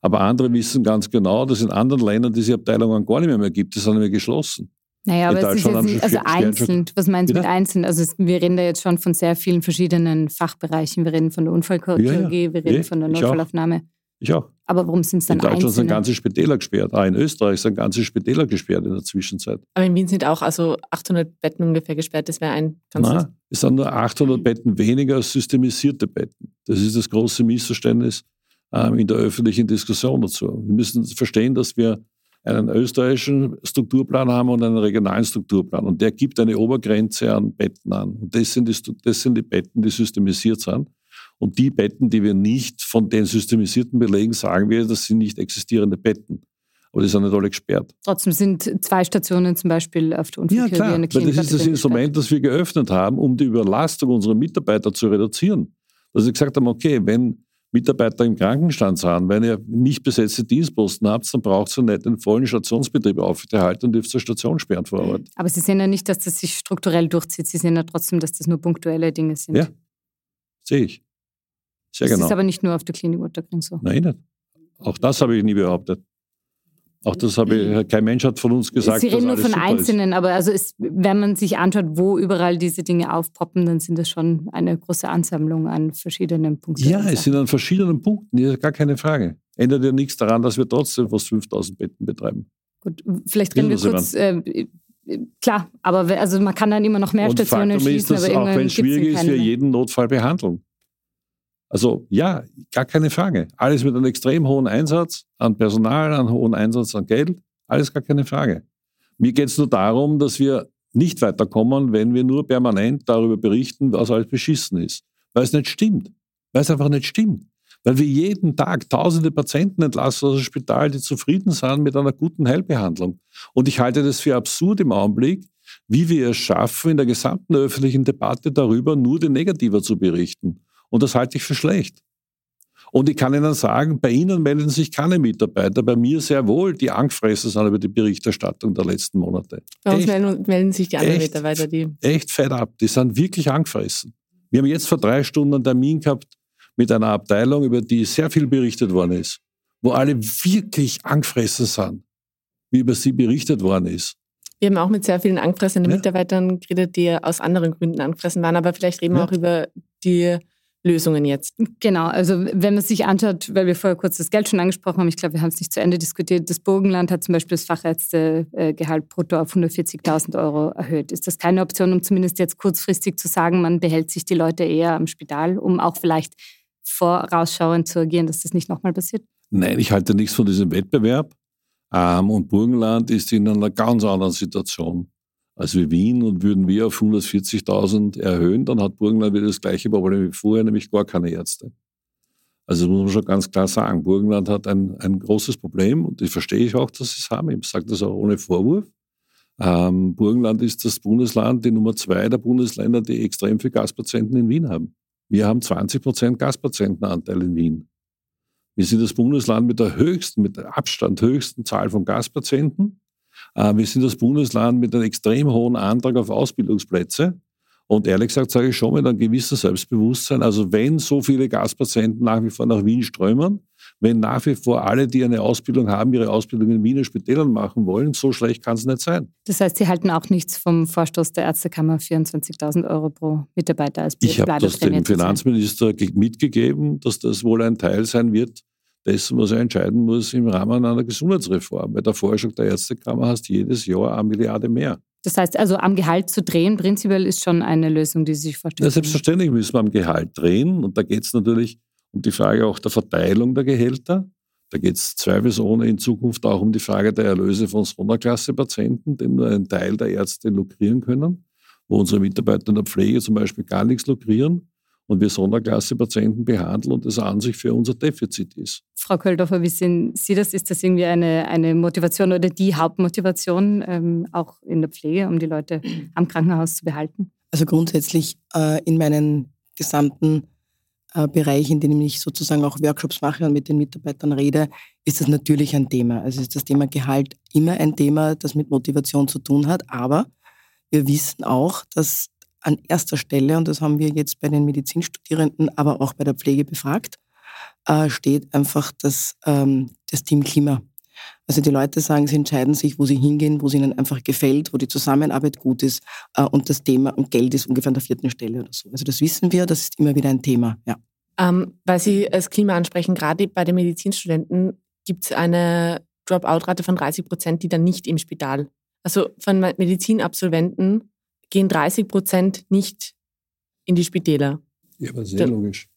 D: Aber andere wissen ganz genau, dass in anderen Ländern diese Abteilungen gar nicht mehr, mehr gibt. Die sind nämlich geschlossen.
E: Naja, aber es ist jetzt nicht, also einzeln, was meinst du mit einzeln? Also es, wir reden da jetzt schon von sehr vielen verschiedenen Fachbereichen. Wir reden von der Unfallchirurgie, ja, ja. wir reden ja, von der Notfallaufnahme.
D: Ich auch.
E: Aber warum sind es dann
D: In Deutschland
E: einzelne?
D: sind ganze Spitäler gesperrt. Auch in Österreich sind ganze Spitäler gesperrt in der Zwischenzeit.
C: Aber in Wien sind auch also 800 Betten ungefähr gesperrt. Das wäre ein ganzes...
D: Nein, es sind nur 800 Betten weniger als systemisierte Betten. Das ist das große Missverständnis ähm, in der öffentlichen Diskussion dazu. Wir müssen verstehen, dass wir einen österreichischen Strukturplan haben und einen regionalen Strukturplan. Und der gibt eine Obergrenze an Betten an. Und das sind die, das sind die Betten, die systemisiert sind. Und die Betten, die wir nicht von den systemisierten belegen, sagen wir, das sind nicht existierende Betten. Aber die sind nicht alle gesperrt.
E: Trotzdem sind zwei Stationen zum Beispiel auf der
D: Unfallchirurgie ja, klar, eine Klinik. Das ist das Instrument, das wir geöffnet haben, um die Überlastung unserer Mitarbeiter zu reduzieren. Dass wir gesagt haben, okay, wenn Mitarbeiter im Krankenstand sind, wenn ihr nicht besetzte Dienstposten habt, dann braucht ihr nicht den vollen Stationsbetrieb aufrechterhalten und dürft zur Station sperren vor Ort.
E: Aber Sie sehen ja nicht, dass das sich strukturell durchzieht. Sie sehen ja trotzdem, dass das nur punktuelle Dinge sind.
D: Ja, sehe ich. Sehr
E: das
D: genau.
E: ist aber nicht nur auf der Klinik Otterkring so.
D: Nein, nicht. Auch das habe ich nie behauptet. Auch das habe ich, kein Mensch hat von uns gesagt.
E: Sie reden nur von Einzelnen,
D: ist.
E: aber also ist, wenn man sich anschaut, wo überall diese Dinge aufpoppen, dann sind das schon eine große Ansammlung an verschiedenen Punkten.
D: Ja, es sind an verschiedenen Punkten, das ist gar keine Frage. Ändert ja nichts daran, dass wir trotzdem fast 5000 Betten betreiben.
E: Gut, vielleicht reden wir kurz. Äh, klar, aber also man kann dann immer noch mehr
D: Und
E: Stationen
D: Faktum
E: schließen.
D: ist, dass auch wenn es schwierig ist, wir jeden Notfall behandeln. Also ja, gar keine Frage. Alles mit einem extrem hohen Einsatz an Personal, an hohen Einsatz an Geld, alles gar keine Frage. Mir geht es nur darum, dass wir nicht weiterkommen, wenn wir nur permanent darüber berichten, was alles beschissen ist. Weil es nicht stimmt. Weil es einfach nicht stimmt. Weil wir jeden Tag tausende Patienten entlassen aus dem Spital, die zufrieden sind mit einer guten Heilbehandlung. Und ich halte das für absurd im Augenblick, wie wir es schaffen, in der gesamten öffentlichen Debatte darüber nur den Negativer zu berichten. Und das halte ich für schlecht. Und ich kann Ihnen sagen, bei Ihnen melden sich keine Mitarbeiter, bei mir sehr wohl, die angefressen sind über die Berichterstattung der letzten Monate.
C: Bei uns melden, melden, sich die anderen
D: echt,
C: Mitarbeiter, die.
D: Echt fett ab, die sind wirklich angefressen. Wir haben jetzt vor drei Stunden einen Termin gehabt mit einer Abteilung, über die sehr viel berichtet worden ist, wo alle wirklich angefressen sind, wie über sie berichtet worden ist.
C: Wir haben auch mit sehr vielen angefressenen ja. Mitarbeitern geredet, die aus anderen Gründen angefressen waren, aber vielleicht reden ja. wir auch über die Lösungen jetzt.
E: Genau, also wenn man sich anschaut, weil wir vorher kurz das Geld schon angesprochen haben, ich glaube, wir haben es nicht zu Ende diskutiert, das Burgenland hat zum Beispiel das Fachärztegehalt brutto auf 140.000 Euro erhöht. Ist das keine Option, um zumindest jetzt kurzfristig zu sagen, man behält sich die Leute eher am Spital, um auch vielleicht vorausschauend zu agieren, dass das nicht nochmal passiert?
D: Nein, ich halte nichts von diesem Wettbewerb. Ähm, und Burgenland ist in einer ganz anderen Situation als wie Wien und würden wir auf 140.000 erhöhen, dann hat Burgenland wieder das gleiche Problem wie vorher, nämlich gar keine Ärzte. Also das muss man schon ganz klar sagen. Burgenland hat ein, ein großes Problem und ich verstehe ich auch, dass sie es haben. Ich sage das auch ohne Vorwurf. Ähm, Burgenland ist das Bundesland, die Nummer zwei der Bundesländer, die extrem viele Gaspatienten in Wien haben. Wir haben 20 Prozent Gaspatientenanteil in Wien. Wir sind das Bundesland mit der höchsten, mit der Abstand höchsten Zahl von Gaspatienten. Äh, wir sind das Bundesland mit einem extrem hohen Antrag auf Ausbildungsplätze. Und ehrlich gesagt sage ich schon mit einem gewissen Selbstbewusstsein, also wenn so viele Gaspatienten nach wie vor nach Wien strömen, wenn nach wie vor alle, die eine Ausbildung haben, ihre Ausbildung in Wiener Spitälern machen wollen, so schlecht kann es nicht sein.
E: Das heißt, Sie halten auch nichts vom Vorstoß der Ärztekammer 24.000 Euro pro Mitarbeiter als
D: Ich habe das dem Finanzminister mitgegeben, dass das wohl ein Teil sein wird, dessen, was er entscheiden muss im Rahmen einer Gesundheitsreform. Weil der Vorschlag der Ärztekammer hast jedes Jahr eine Milliarde mehr.
E: Das heißt also, am Gehalt zu drehen, prinzipiell ist schon eine Lösung, die Sie sich vorstellen.
D: Ja, selbstverständlich müssen wir am Gehalt drehen. Und da geht es natürlich um die Frage auch der Verteilung der Gehälter. Da geht es zweifelsohne in Zukunft auch um die Frage der Erlöse von Sonderklasse-Patienten, denn nur ein Teil der Ärzte lukrieren können, wo unsere Mitarbeiter in der Pflege zum Beispiel gar nichts lukrieren und wir Sonderklasse-Patienten behandeln und das an sich für unser Defizit ist.
E: Frau Köldorfer, wie sehen Sie das? Ist das irgendwie eine, eine Motivation oder die Hauptmotivation ähm, auch in der Pflege, um die Leute am Krankenhaus zu behalten?
F: Also grundsätzlich äh, in meinen gesamten äh, Bereich, in dem ich sozusagen auch Workshops mache und mit den Mitarbeitern rede, ist das natürlich ein Thema. Also ist das Thema Gehalt immer ein Thema, das mit Motivation zu tun hat. Aber wir wissen auch, dass an erster Stelle, und das haben wir jetzt bei den Medizinstudierenden, aber auch bei der Pflege befragt, äh, steht einfach das, ähm, das Teamklima. Also die Leute sagen, sie entscheiden sich, wo sie hingehen, wo es ihnen einfach gefällt, wo die Zusammenarbeit gut ist äh, und das Thema und Geld ist ungefähr an der vierten Stelle oder so. Also das wissen wir, das ist immer wieder ein Thema, ja.
C: Ähm, weil Sie das Klima ansprechen, gerade bei den Medizinstudenten gibt es eine Dropout-Rate von 30 Prozent, die dann nicht im Spital. Also von Medizinabsolventen gehen 30 Prozent nicht in die Spitäler.
D: Ja, aber sehr logisch.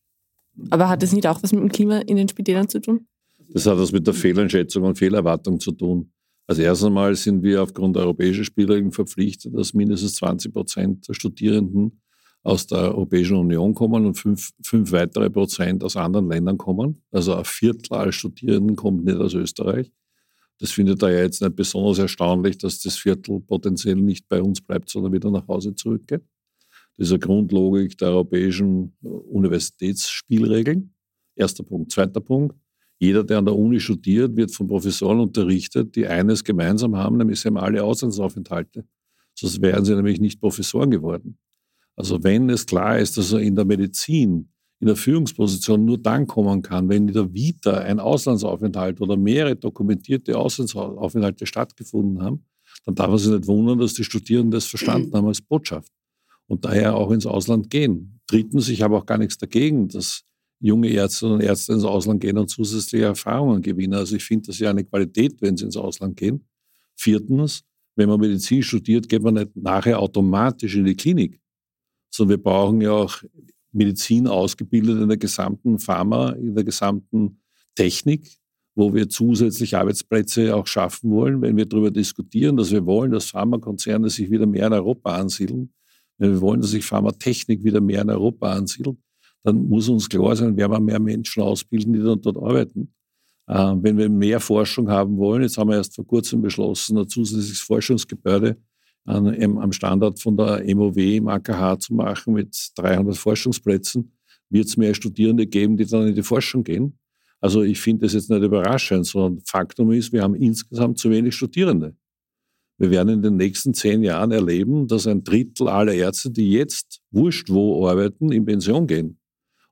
C: Aber hat das nicht auch was mit dem Klima in den Spitälern zu tun?
D: Das hat was mit der Fehleinschätzung und Fehlerwartung zu tun. Also erst einmal sind wir aufgrund europäischer Spielregeln verpflichtet, dass mindestens 20 Prozent der Studierenden aus der Europäischen Union kommen und fünf, fünf weitere Prozent aus anderen Ländern kommen. Also ein Viertel aller Studierenden kommt nicht aus Österreich. Das findet er ja jetzt nicht besonders erstaunlich, dass das Viertel potenziell nicht bei uns bleibt, sondern wieder nach Hause zurückgeht. Eine Grundlogik der europäischen Universitätsspielregeln. Erster Punkt. Zweiter Punkt. Jeder, der an der Uni studiert, wird von Professoren unterrichtet, die eines gemeinsam haben, nämlich sie haben alle Auslandsaufenthalte. Sonst wären sie nämlich nicht Professoren geworden. Also wenn es klar ist, dass in der Medizin in der Führungsposition nur dann kommen kann, wenn in der Vita ein Auslandsaufenthalt oder mehrere dokumentierte Auslandsaufenthalte stattgefunden haben, dann darf man sich nicht wundern, dass die Studierenden das verstanden haben als Botschaft und daher auch ins Ausland gehen. Drittens, ich habe auch gar nichts dagegen, dass junge Ärzte und Ärzte ins Ausland gehen und zusätzliche Erfahrungen gewinnen. Also ich finde das ja eine Qualität, wenn sie ins Ausland gehen. Viertens, wenn man Medizin studiert, geht man nicht nachher automatisch in die Klinik, sondern wir brauchen ja auch Medizin ausgebildet in der gesamten Pharma, in der gesamten Technik, wo wir zusätzlich Arbeitsplätze auch schaffen wollen, wenn wir darüber diskutieren, dass wir wollen, dass Pharmakonzerne sich wieder mehr in Europa ansiedeln, wenn wir wollen, dass sich Pharmatechnik wieder mehr in Europa ansiedelt, dann muss uns klar sein, werden wir mehr Menschen ausbilden, die dann dort arbeiten. Äh, wenn wir mehr Forschung haben wollen, jetzt haben wir erst vor kurzem beschlossen, ein zusätzliches Forschungsgebäude an, am Standort von der MOW im AKH zu machen mit 300 Forschungsplätzen, wird es mehr Studierende geben, die dann in die Forschung gehen. Also ich finde das jetzt nicht überraschend, sondern Faktum ist, wir haben insgesamt zu wenig Studierende. Wir werden in den nächsten zehn Jahren erleben, dass ein Drittel aller Ärzte, die jetzt wurscht wo arbeiten, in Pension gehen.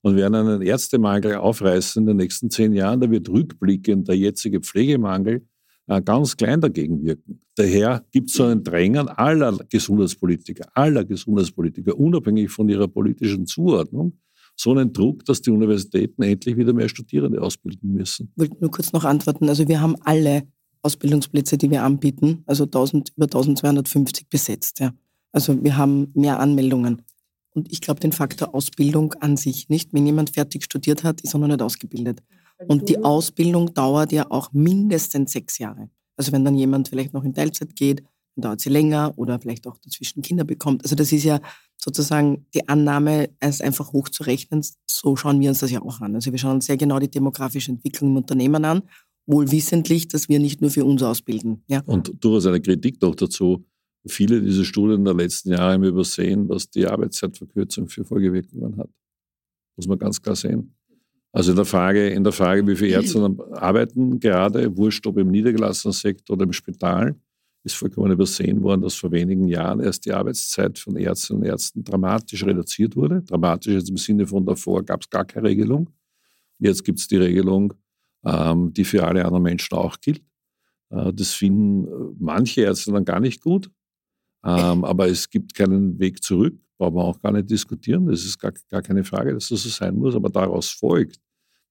D: Und werden einen Ärztemangel aufreißen in den nächsten zehn Jahren. Da wird rückblickend der jetzige Pflegemangel ganz klein dagegen wirken. Daher gibt es so einen Drängen aller Gesundheitspolitiker, aller Gesundheitspolitiker, unabhängig von ihrer politischen Zuordnung, so einen Druck, dass die Universitäten endlich wieder mehr Studierende ausbilden müssen.
F: Ich wollte nur kurz noch antworten. Also wir haben alle Ausbildungsplätze, die wir anbieten, also 1000, über 1250 besetzt. Ja. Also wir haben mehr Anmeldungen. Und ich glaube den Faktor Ausbildung an sich nicht. Wenn jemand fertig studiert hat, ist er noch nicht ausgebildet. Und die Ausbildung dauert ja auch mindestens sechs Jahre. Also wenn dann jemand vielleicht noch in Teilzeit geht, dann dauert sie länger oder vielleicht auch dazwischen Kinder bekommt. Also das ist ja sozusagen die Annahme, es einfach hochzurechnen. So schauen wir uns das ja auch an. Also wir schauen uns sehr genau die demografische Entwicklung im Unternehmen an, wohl wissentlich, dass wir nicht nur für uns ausbilden. Ja.
D: Und durchaus eine Kritik doch dazu. Viele dieser Studien der letzten Jahre haben übersehen, was die Arbeitszeitverkürzung für Folgewirkungen hat. Muss man ganz klar sehen. Also in der Frage, in der Frage wie viele Ärzte arbeiten gerade, wurscht ob im niedergelassenen Sektor oder im Spital, ist vollkommen übersehen worden, dass vor wenigen Jahren erst die Arbeitszeit von Ärztinnen und Ärzten dramatisch reduziert wurde. Dramatisch jetzt im Sinne von davor gab es gar keine Regelung. Jetzt gibt es die Regelung, ähm, die für alle anderen Menschen auch gilt. Äh, das finden äh, manche Ärzte dann gar nicht gut. Ähm, aber es gibt keinen Weg zurück, braucht man auch gar nicht diskutieren. Das ist gar, gar keine Frage, dass das so sein muss. Aber daraus folgt,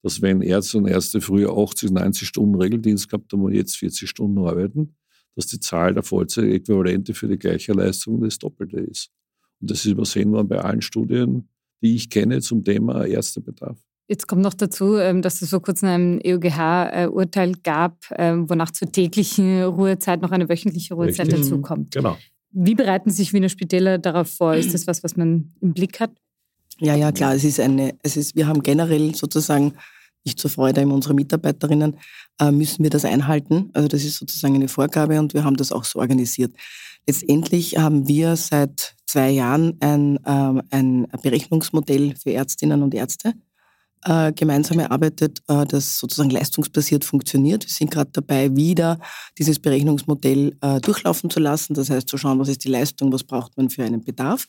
D: dass wenn Ärzte und Ärzte früher 80, 90 Stunden Regeldienst gehabt haben und jetzt 40 Stunden arbeiten, dass die Zahl der Vollzeitäquivalente für die gleiche Leistung das Doppelte ist. Und das ist übersehen worden bei allen Studien, die ich kenne zum Thema Ärztebedarf.
E: Jetzt kommt noch dazu, ähm, dass es vor kurzem ein EuGH-Urteil gab, ähm, wonach zur täglichen Ruhezeit noch eine wöchentliche Ruhezeit Richtig. dazukommt. Genau. Wie bereiten sich Wiener Spitäler darauf vor? Ist das was, was man im Blick hat?
F: Ja, ja, klar. Es ist eine, es ist, wir haben generell sozusagen nicht zur Freude unserer Mitarbeiterinnen, äh, müssen wir das einhalten. Also das ist sozusagen eine Vorgabe und wir haben das auch so organisiert. Letztendlich haben wir seit zwei Jahren ein, ähm, ein Berechnungsmodell für Ärztinnen und Ärzte äh, gemeinsam erarbeitet, äh, das sozusagen leistungsbasiert funktioniert. Wir sind gerade dabei, wieder dieses Berechnungsmodell äh, durchlaufen zu lassen. Das heißt, zu schauen, was ist die Leistung, was braucht man für einen Bedarf.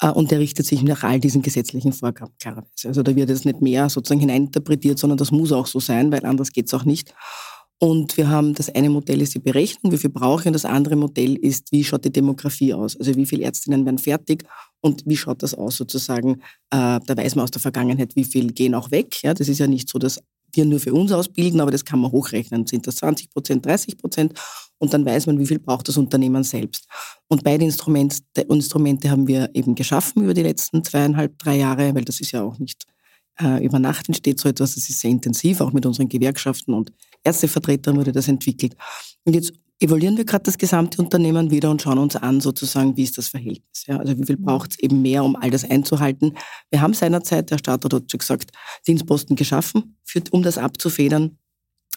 F: Äh, und der richtet sich nach all diesen gesetzlichen Vorgaben klarerweise. Also da wird jetzt nicht mehr sozusagen hineininterpretiert, sondern das muss auch so sein, weil anders geht es auch nicht. Und wir haben, das eine Modell ist die Berechnung, wie viel brauche ich, und das andere Modell ist, wie schaut die Demografie aus? Also wie viele Ärztinnen werden fertig und wie schaut das aus sozusagen? Äh, da weiß man aus der Vergangenheit, wie viel gehen auch weg. Ja, das ist ja nicht so, dass wir nur für uns ausbilden, aber das kann man hochrechnen. Sind das 20 Prozent, 30 Prozent? Und dann weiß man, wie viel braucht das Unternehmen selbst. Und beide Instrumente, Instrumente haben wir eben geschaffen über die letzten zweieinhalb, drei Jahre, weil das ist ja auch nicht äh, über Nacht entsteht so etwas. Das ist sehr intensiv, auch mit unseren Gewerkschaften und Ärztevertretern wurde das entwickelt. Und jetzt evaluieren wir gerade das gesamte Unternehmen wieder und schauen uns an, sozusagen, wie ist das Verhältnis. Ja? Also wie viel braucht es eben mehr, um all das einzuhalten. Wir haben seinerzeit, der Staat hat schon gesagt, Dienstposten geschaffen, für, um das abzufedern.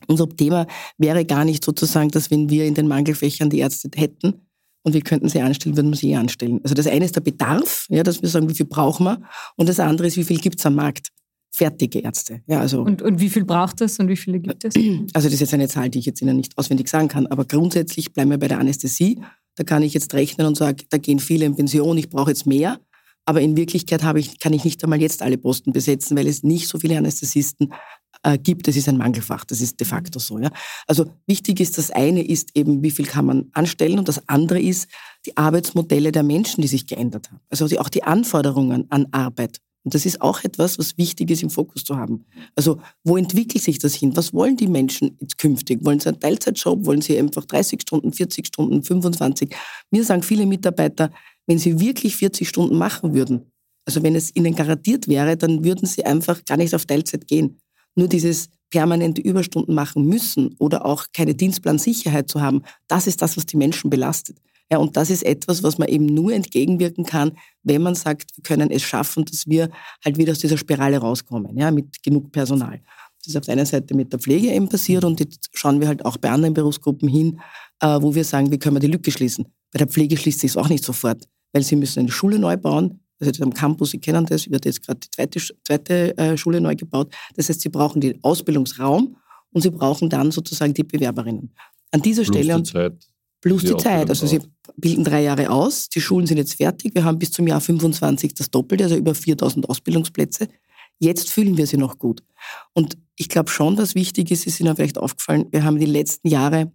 F: Unser Thema wäre gar nicht sozusagen, dass wenn wir in den Mangelfächern die Ärzte hätten und wir könnten sie anstellen, würden wir sie eh anstellen. Also das eine ist der Bedarf, ja, dass wir sagen, wie viel brauchen wir und das andere ist, wie viel gibt es am Markt fertige Ärzte. Ja, also,
E: und, und wie viel braucht es und wie viele gibt es?
F: Also das ist jetzt eine Zahl, die ich jetzt Ihnen nicht auswendig sagen kann, aber grundsätzlich bleiben wir bei der Anästhesie. Da kann ich jetzt rechnen und sagen, da gehen viele in Pension, ich brauche jetzt mehr. Aber in Wirklichkeit habe ich, kann ich nicht einmal jetzt alle Posten besetzen, weil es nicht so viele Anästhesisten äh, gibt. Das ist ein Mangelfach, das ist de facto so. Ja? Also wichtig ist, das eine ist eben, wie viel kann man anstellen und das andere ist die Arbeitsmodelle der Menschen, die sich geändert haben. Also auch die Anforderungen an Arbeit. Und das ist auch etwas, was wichtig ist, im Fokus zu haben. Also wo entwickelt sich das hin? Was wollen die Menschen jetzt künftig? Wollen sie einen Teilzeitjob? Wollen sie einfach 30 Stunden, 40 Stunden, 25? Mir sagen viele Mitarbeiter, wenn sie wirklich 40 Stunden machen würden, also wenn es ihnen garantiert wäre, dann würden sie einfach gar nicht auf Teilzeit gehen. Nur dieses permanente Überstunden machen müssen oder auch keine Dienstplansicherheit zu haben, das ist das, was die Menschen belastet. Ja, und das ist etwas, was man eben nur entgegenwirken kann, wenn man sagt, wir können es schaffen, dass wir halt wieder aus dieser Spirale rauskommen, ja, mit genug Personal. Das ist auf der einen Seite mit der Pflege eben passiert und jetzt schauen wir halt auch bei anderen Berufsgruppen hin, äh, wo wir sagen, wie können wir die Lücke schließen. Bei der Pflege schließt sich es auch nicht sofort, weil sie müssen eine Schule neu bauen, also am Campus, Sie kennen das, wird jetzt gerade die zweite, zweite äh, Schule neu gebaut. Das heißt, Sie brauchen den Ausbildungsraum und Sie brauchen dann sozusagen die Bewerberinnen. An dieser
D: Plus
F: Stelle.
D: Die Zeit,
F: plus
D: die
F: die Zeit. Also Sie bilden drei Jahre aus, die Schulen sind jetzt fertig. Wir haben bis zum Jahr 25 das Doppelte, also über 4000 Ausbildungsplätze. Jetzt fühlen wir sie noch gut. Und ich glaube schon, was wichtig ist, ist Ihnen vielleicht aufgefallen, wir haben die letzten Jahre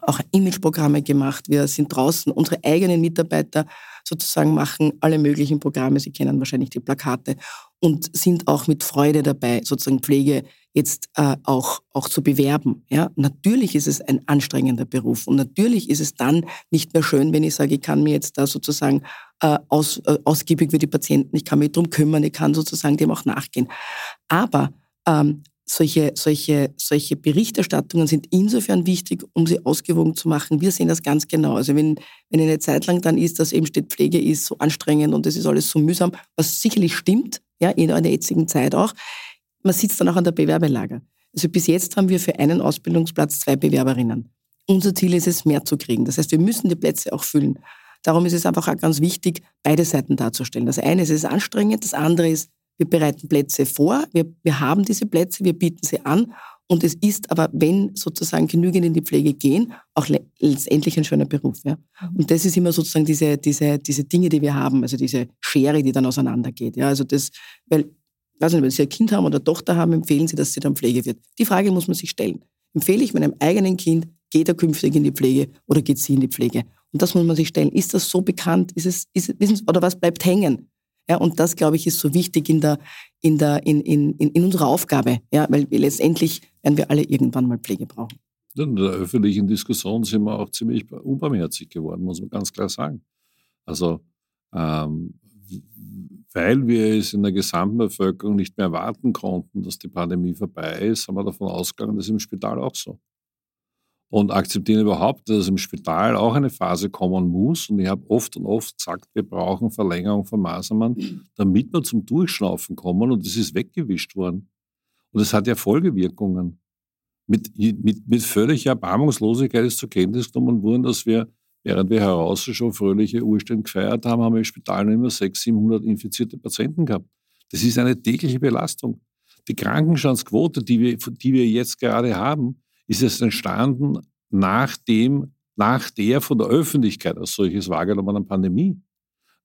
F: auch Imageprogramme gemacht. Wir sind draußen, unsere eigenen Mitarbeiter sozusagen machen alle möglichen Programme. Sie kennen wahrscheinlich die Plakate und sind auch mit Freude dabei, sozusagen Pflege jetzt äh, auch, auch zu bewerben. Ja? Natürlich ist es ein anstrengender Beruf und natürlich ist es dann nicht mehr schön, wenn ich sage, ich kann mir jetzt da sozusagen äh, aus, äh, ausgiebig für die Patienten, ich kann mich drum kümmern, ich kann sozusagen dem auch nachgehen. Aber ähm, solche, solche, solche Berichterstattungen sind insofern wichtig, um sie ausgewogen zu machen. Wir sehen das ganz genau. Also wenn, wenn eine Zeit lang dann ist, dass eben steht, Pflege ist so anstrengend und es ist alles so mühsam, was sicherlich stimmt, ja, in der jetzigen Zeit auch, man sitzt dann auch an der Bewerbelager. Also bis jetzt haben wir für einen Ausbildungsplatz zwei Bewerberinnen. Unser Ziel ist es, mehr zu kriegen. Das heißt, wir müssen die Plätze auch füllen. Darum ist es einfach auch ganz wichtig, beide Seiten darzustellen. Das eine ist, es anstrengend, das andere ist, wir bereiten Plätze vor, wir, wir haben diese Plätze, wir bieten sie an und es ist aber, wenn sozusagen genügend in die Pflege gehen, auch letztendlich ein schöner Beruf. Ja? Und das ist immer sozusagen diese, diese, diese Dinge, die wir haben, also diese Schere, die dann auseinandergeht. Ja? Also das, weil, weiß nicht, wenn Sie ein Kind haben oder eine Tochter haben, empfehlen Sie, dass sie dann Pflege wird. Die Frage muss man sich stellen. Empfehle ich meinem eigenen Kind, geht er künftig in die Pflege oder geht sie in die Pflege? Und das muss man sich stellen. Ist das so bekannt? Ist es, ist, wissen Sie, oder was bleibt hängen? Ja, und das, glaube ich, ist so wichtig in, der, in, der, in, in, in unserer Aufgabe, ja, weil letztendlich werden wir alle irgendwann mal Pflege brauchen.
D: In der öffentlichen Diskussion sind wir auch ziemlich unbarmherzig geworden, muss man ganz klar sagen. Also, ähm, weil wir es in der gesamten Bevölkerung nicht mehr erwarten konnten, dass die Pandemie vorbei ist, haben wir davon ausgegangen, das ist im Spital auch so und akzeptieren überhaupt, dass es im Spital auch eine Phase kommen muss. Und ich habe oft und oft gesagt, wir brauchen Verlängerung von Maßnahmen, damit wir zum Durchschnaufen kommen. Und es ist weggewischt worden. Und es hat ja Folgewirkungen. Mit, mit, mit völliger Erbarmungslosigkeit ist zur Kenntnis genommen worden, dass wir, während wir heraus schon fröhliche Urstände gefeiert haben, haben wir im Spital noch immer 600, 700 infizierte Patienten gehabt. Das ist eine tägliche Belastung. Die Krankenstandsquote, die wir, die wir jetzt gerade haben, ist es entstanden nach dem, nach der von der Öffentlichkeit als solches wahrgenommenen Pandemie,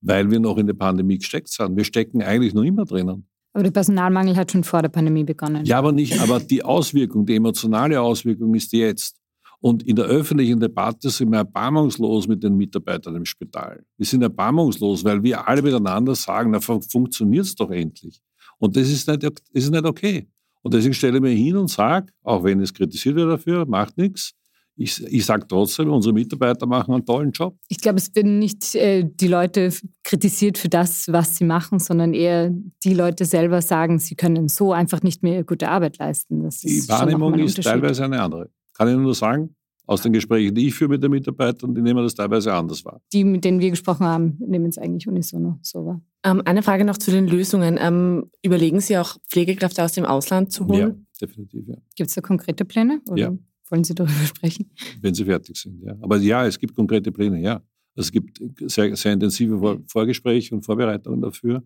D: weil wir noch in der Pandemie gesteckt sind. Wir stecken eigentlich noch immer drinnen.
E: Aber der Personalmangel hat schon vor der Pandemie begonnen.
D: Ja, aber nicht, aber die Auswirkung, die emotionale Auswirkung ist jetzt. Und in der öffentlichen Debatte sind wir erbarmungslos mit den Mitarbeitern im Spital. Wir sind erbarmungslos, weil wir alle miteinander sagen, na, funktioniert es doch endlich. Und das ist nicht, ist nicht okay. Und deswegen stelle ich mir hin und sage, auch wenn es kritisiert wird dafür, macht nichts. Ich, ich sage trotzdem, unsere Mitarbeiter machen einen tollen Job.
E: Ich glaube, es werden nicht äh, die Leute kritisiert für das, was sie machen, sondern eher die Leute selber sagen, sie können so einfach nicht mehr gute Arbeit leisten.
D: Die Wahrnehmung ist teilweise eine andere. Kann ich nur sagen, aus den Gesprächen, die ich führe mit den Mitarbeitern, die nehmen das teilweise anders wahr.
E: Die, mit denen wir gesprochen haben, nehmen es eigentlich unisono so wahr.
C: Ähm, eine Frage noch zu den Lösungen. Ähm, überlegen Sie auch, Pflegekräfte aus dem Ausland zu holen?
D: Ja, definitiv, ja.
E: Gibt es da konkrete Pläne? Oder ja. wollen Sie darüber sprechen?
D: Wenn sie fertig sind, ja. Aber ja, es gibt konkrete Pläne, ja. Also es gibt sehr, sehr intensive Vor Vorgespräche und Vorbereitungen dafür.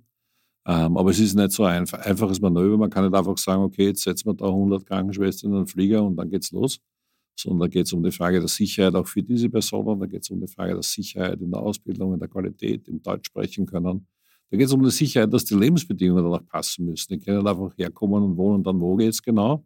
D: Ähm, aber es ist nicht so ein einfaches Manöver. Man kann nicht einfach sagen, okay, jetzt setzen wir da 100 Krankenschwestern in einen Flieger und dann geht's los sondern da geht es um die Frage der Sicherheit auch für diese Personen, da geht es um die Frage der Sicherheit in der Ausbildung, in der Qualität, im Deutsch sprechen können. Da geht es um die Sicherheit, dass die Lebensbedingungen danach passen müssen. Die können einfach herkommen und wohnen, dann wo geht es genau.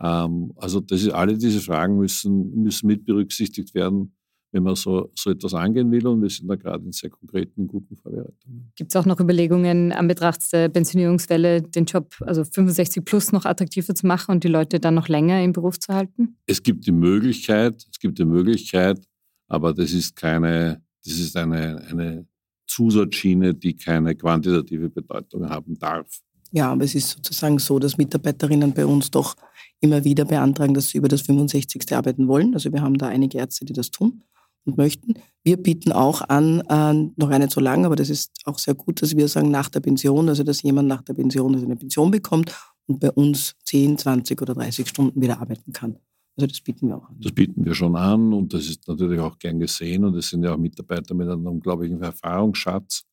D: Ähm, also das ist, alle diese Fragen müssen, müssen mit berücksichtigt werden, wenn man so, so etwas angehen will. Und wir sind da gerade in sehr konkreten, guten Vorbereitungen.
E: Gibt es auch noch Überlegungen, an Betracht der Pensionierungswelle den Job, also 65 plus, noch attraktiver zu machen und die Leute dann noch länger im Beruf zu halten?
D: Es gibt die Möglichkeit, es gibt die Möglichkeit, aber das ist keine, das ist eine, eine Zusatzschiene, die keine quantitative Bedeutung haben darf.
F: Ja, aber es ist sozusagen so, dass Mitarbeiterinnen bei uns doch immer wieder beantragen, dass sie über das 65. arbeiten wollen. Also wir haben da einige Ärzte, die das tun und möchten. Wir bieten auch an, äh, noch eine zu lang, aber das ist auch sehr gut, dass wir sagen, nach der Pension, also dass jemand nach der Pension also eine Pension bekommt und bei uns 10, 20 oder 30 Stunden wieder arbeiten kann. Also das bieten wir auch an.
D: Das bieten wir schon an und das ist natürlich auch gern gesehen und es sind ja auch Mitarbeiter mit einem unglaublichen Erfahrungsschatz,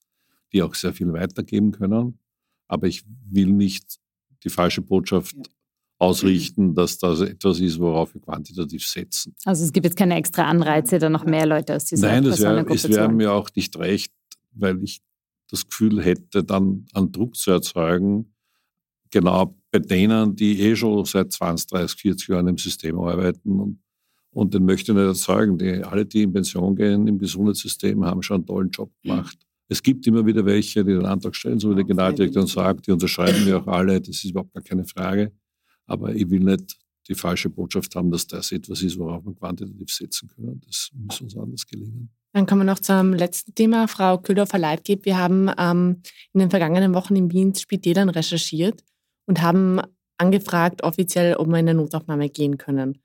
D: die auch sehr viel weitergeben können. Aber ich will nicht die falsche Botschaft ja. Ausrichten, dass das etwas ist, worauf wir quantitativ setzen.
E: Also es gibt jetzt keine extra Anreize, da noch mehr Leute aus dieser
D: Nein, das wär, es wäre mir auch nicht recht, weil ich das Gefühl hätte, dann einen Druck zu erzeugen, genau bei denen, die eh schon seit 20, 30, 40 Jahren im System arbeiten und, und den möchte ich nicht erzeugen. Die, alle, die in Pension gehen im Gesundheitssystem, haben schon einen tollen Job gemacht. Es gibt immer wieder welche, die den Antrag stellen, so wie der Generaldirektor sagt, die unterschreiben wir auch alle, das ist überhaupt gar keine Frage. Aber ich will nicht die falsche Botschaft haben, dass das etwas ist, worauf wir quantitativ setzen können. Das muss uns anders gelingen.
C: Dann kommen wir noch zum letzten Thema. Frau Köhldorfer-Leitgeb, wir haben ähm, in den vergangenen Wochen in Wien Spitälern recherchiert und haben angefragt offiziell, ob wir in eine Notaufnahme gehen können.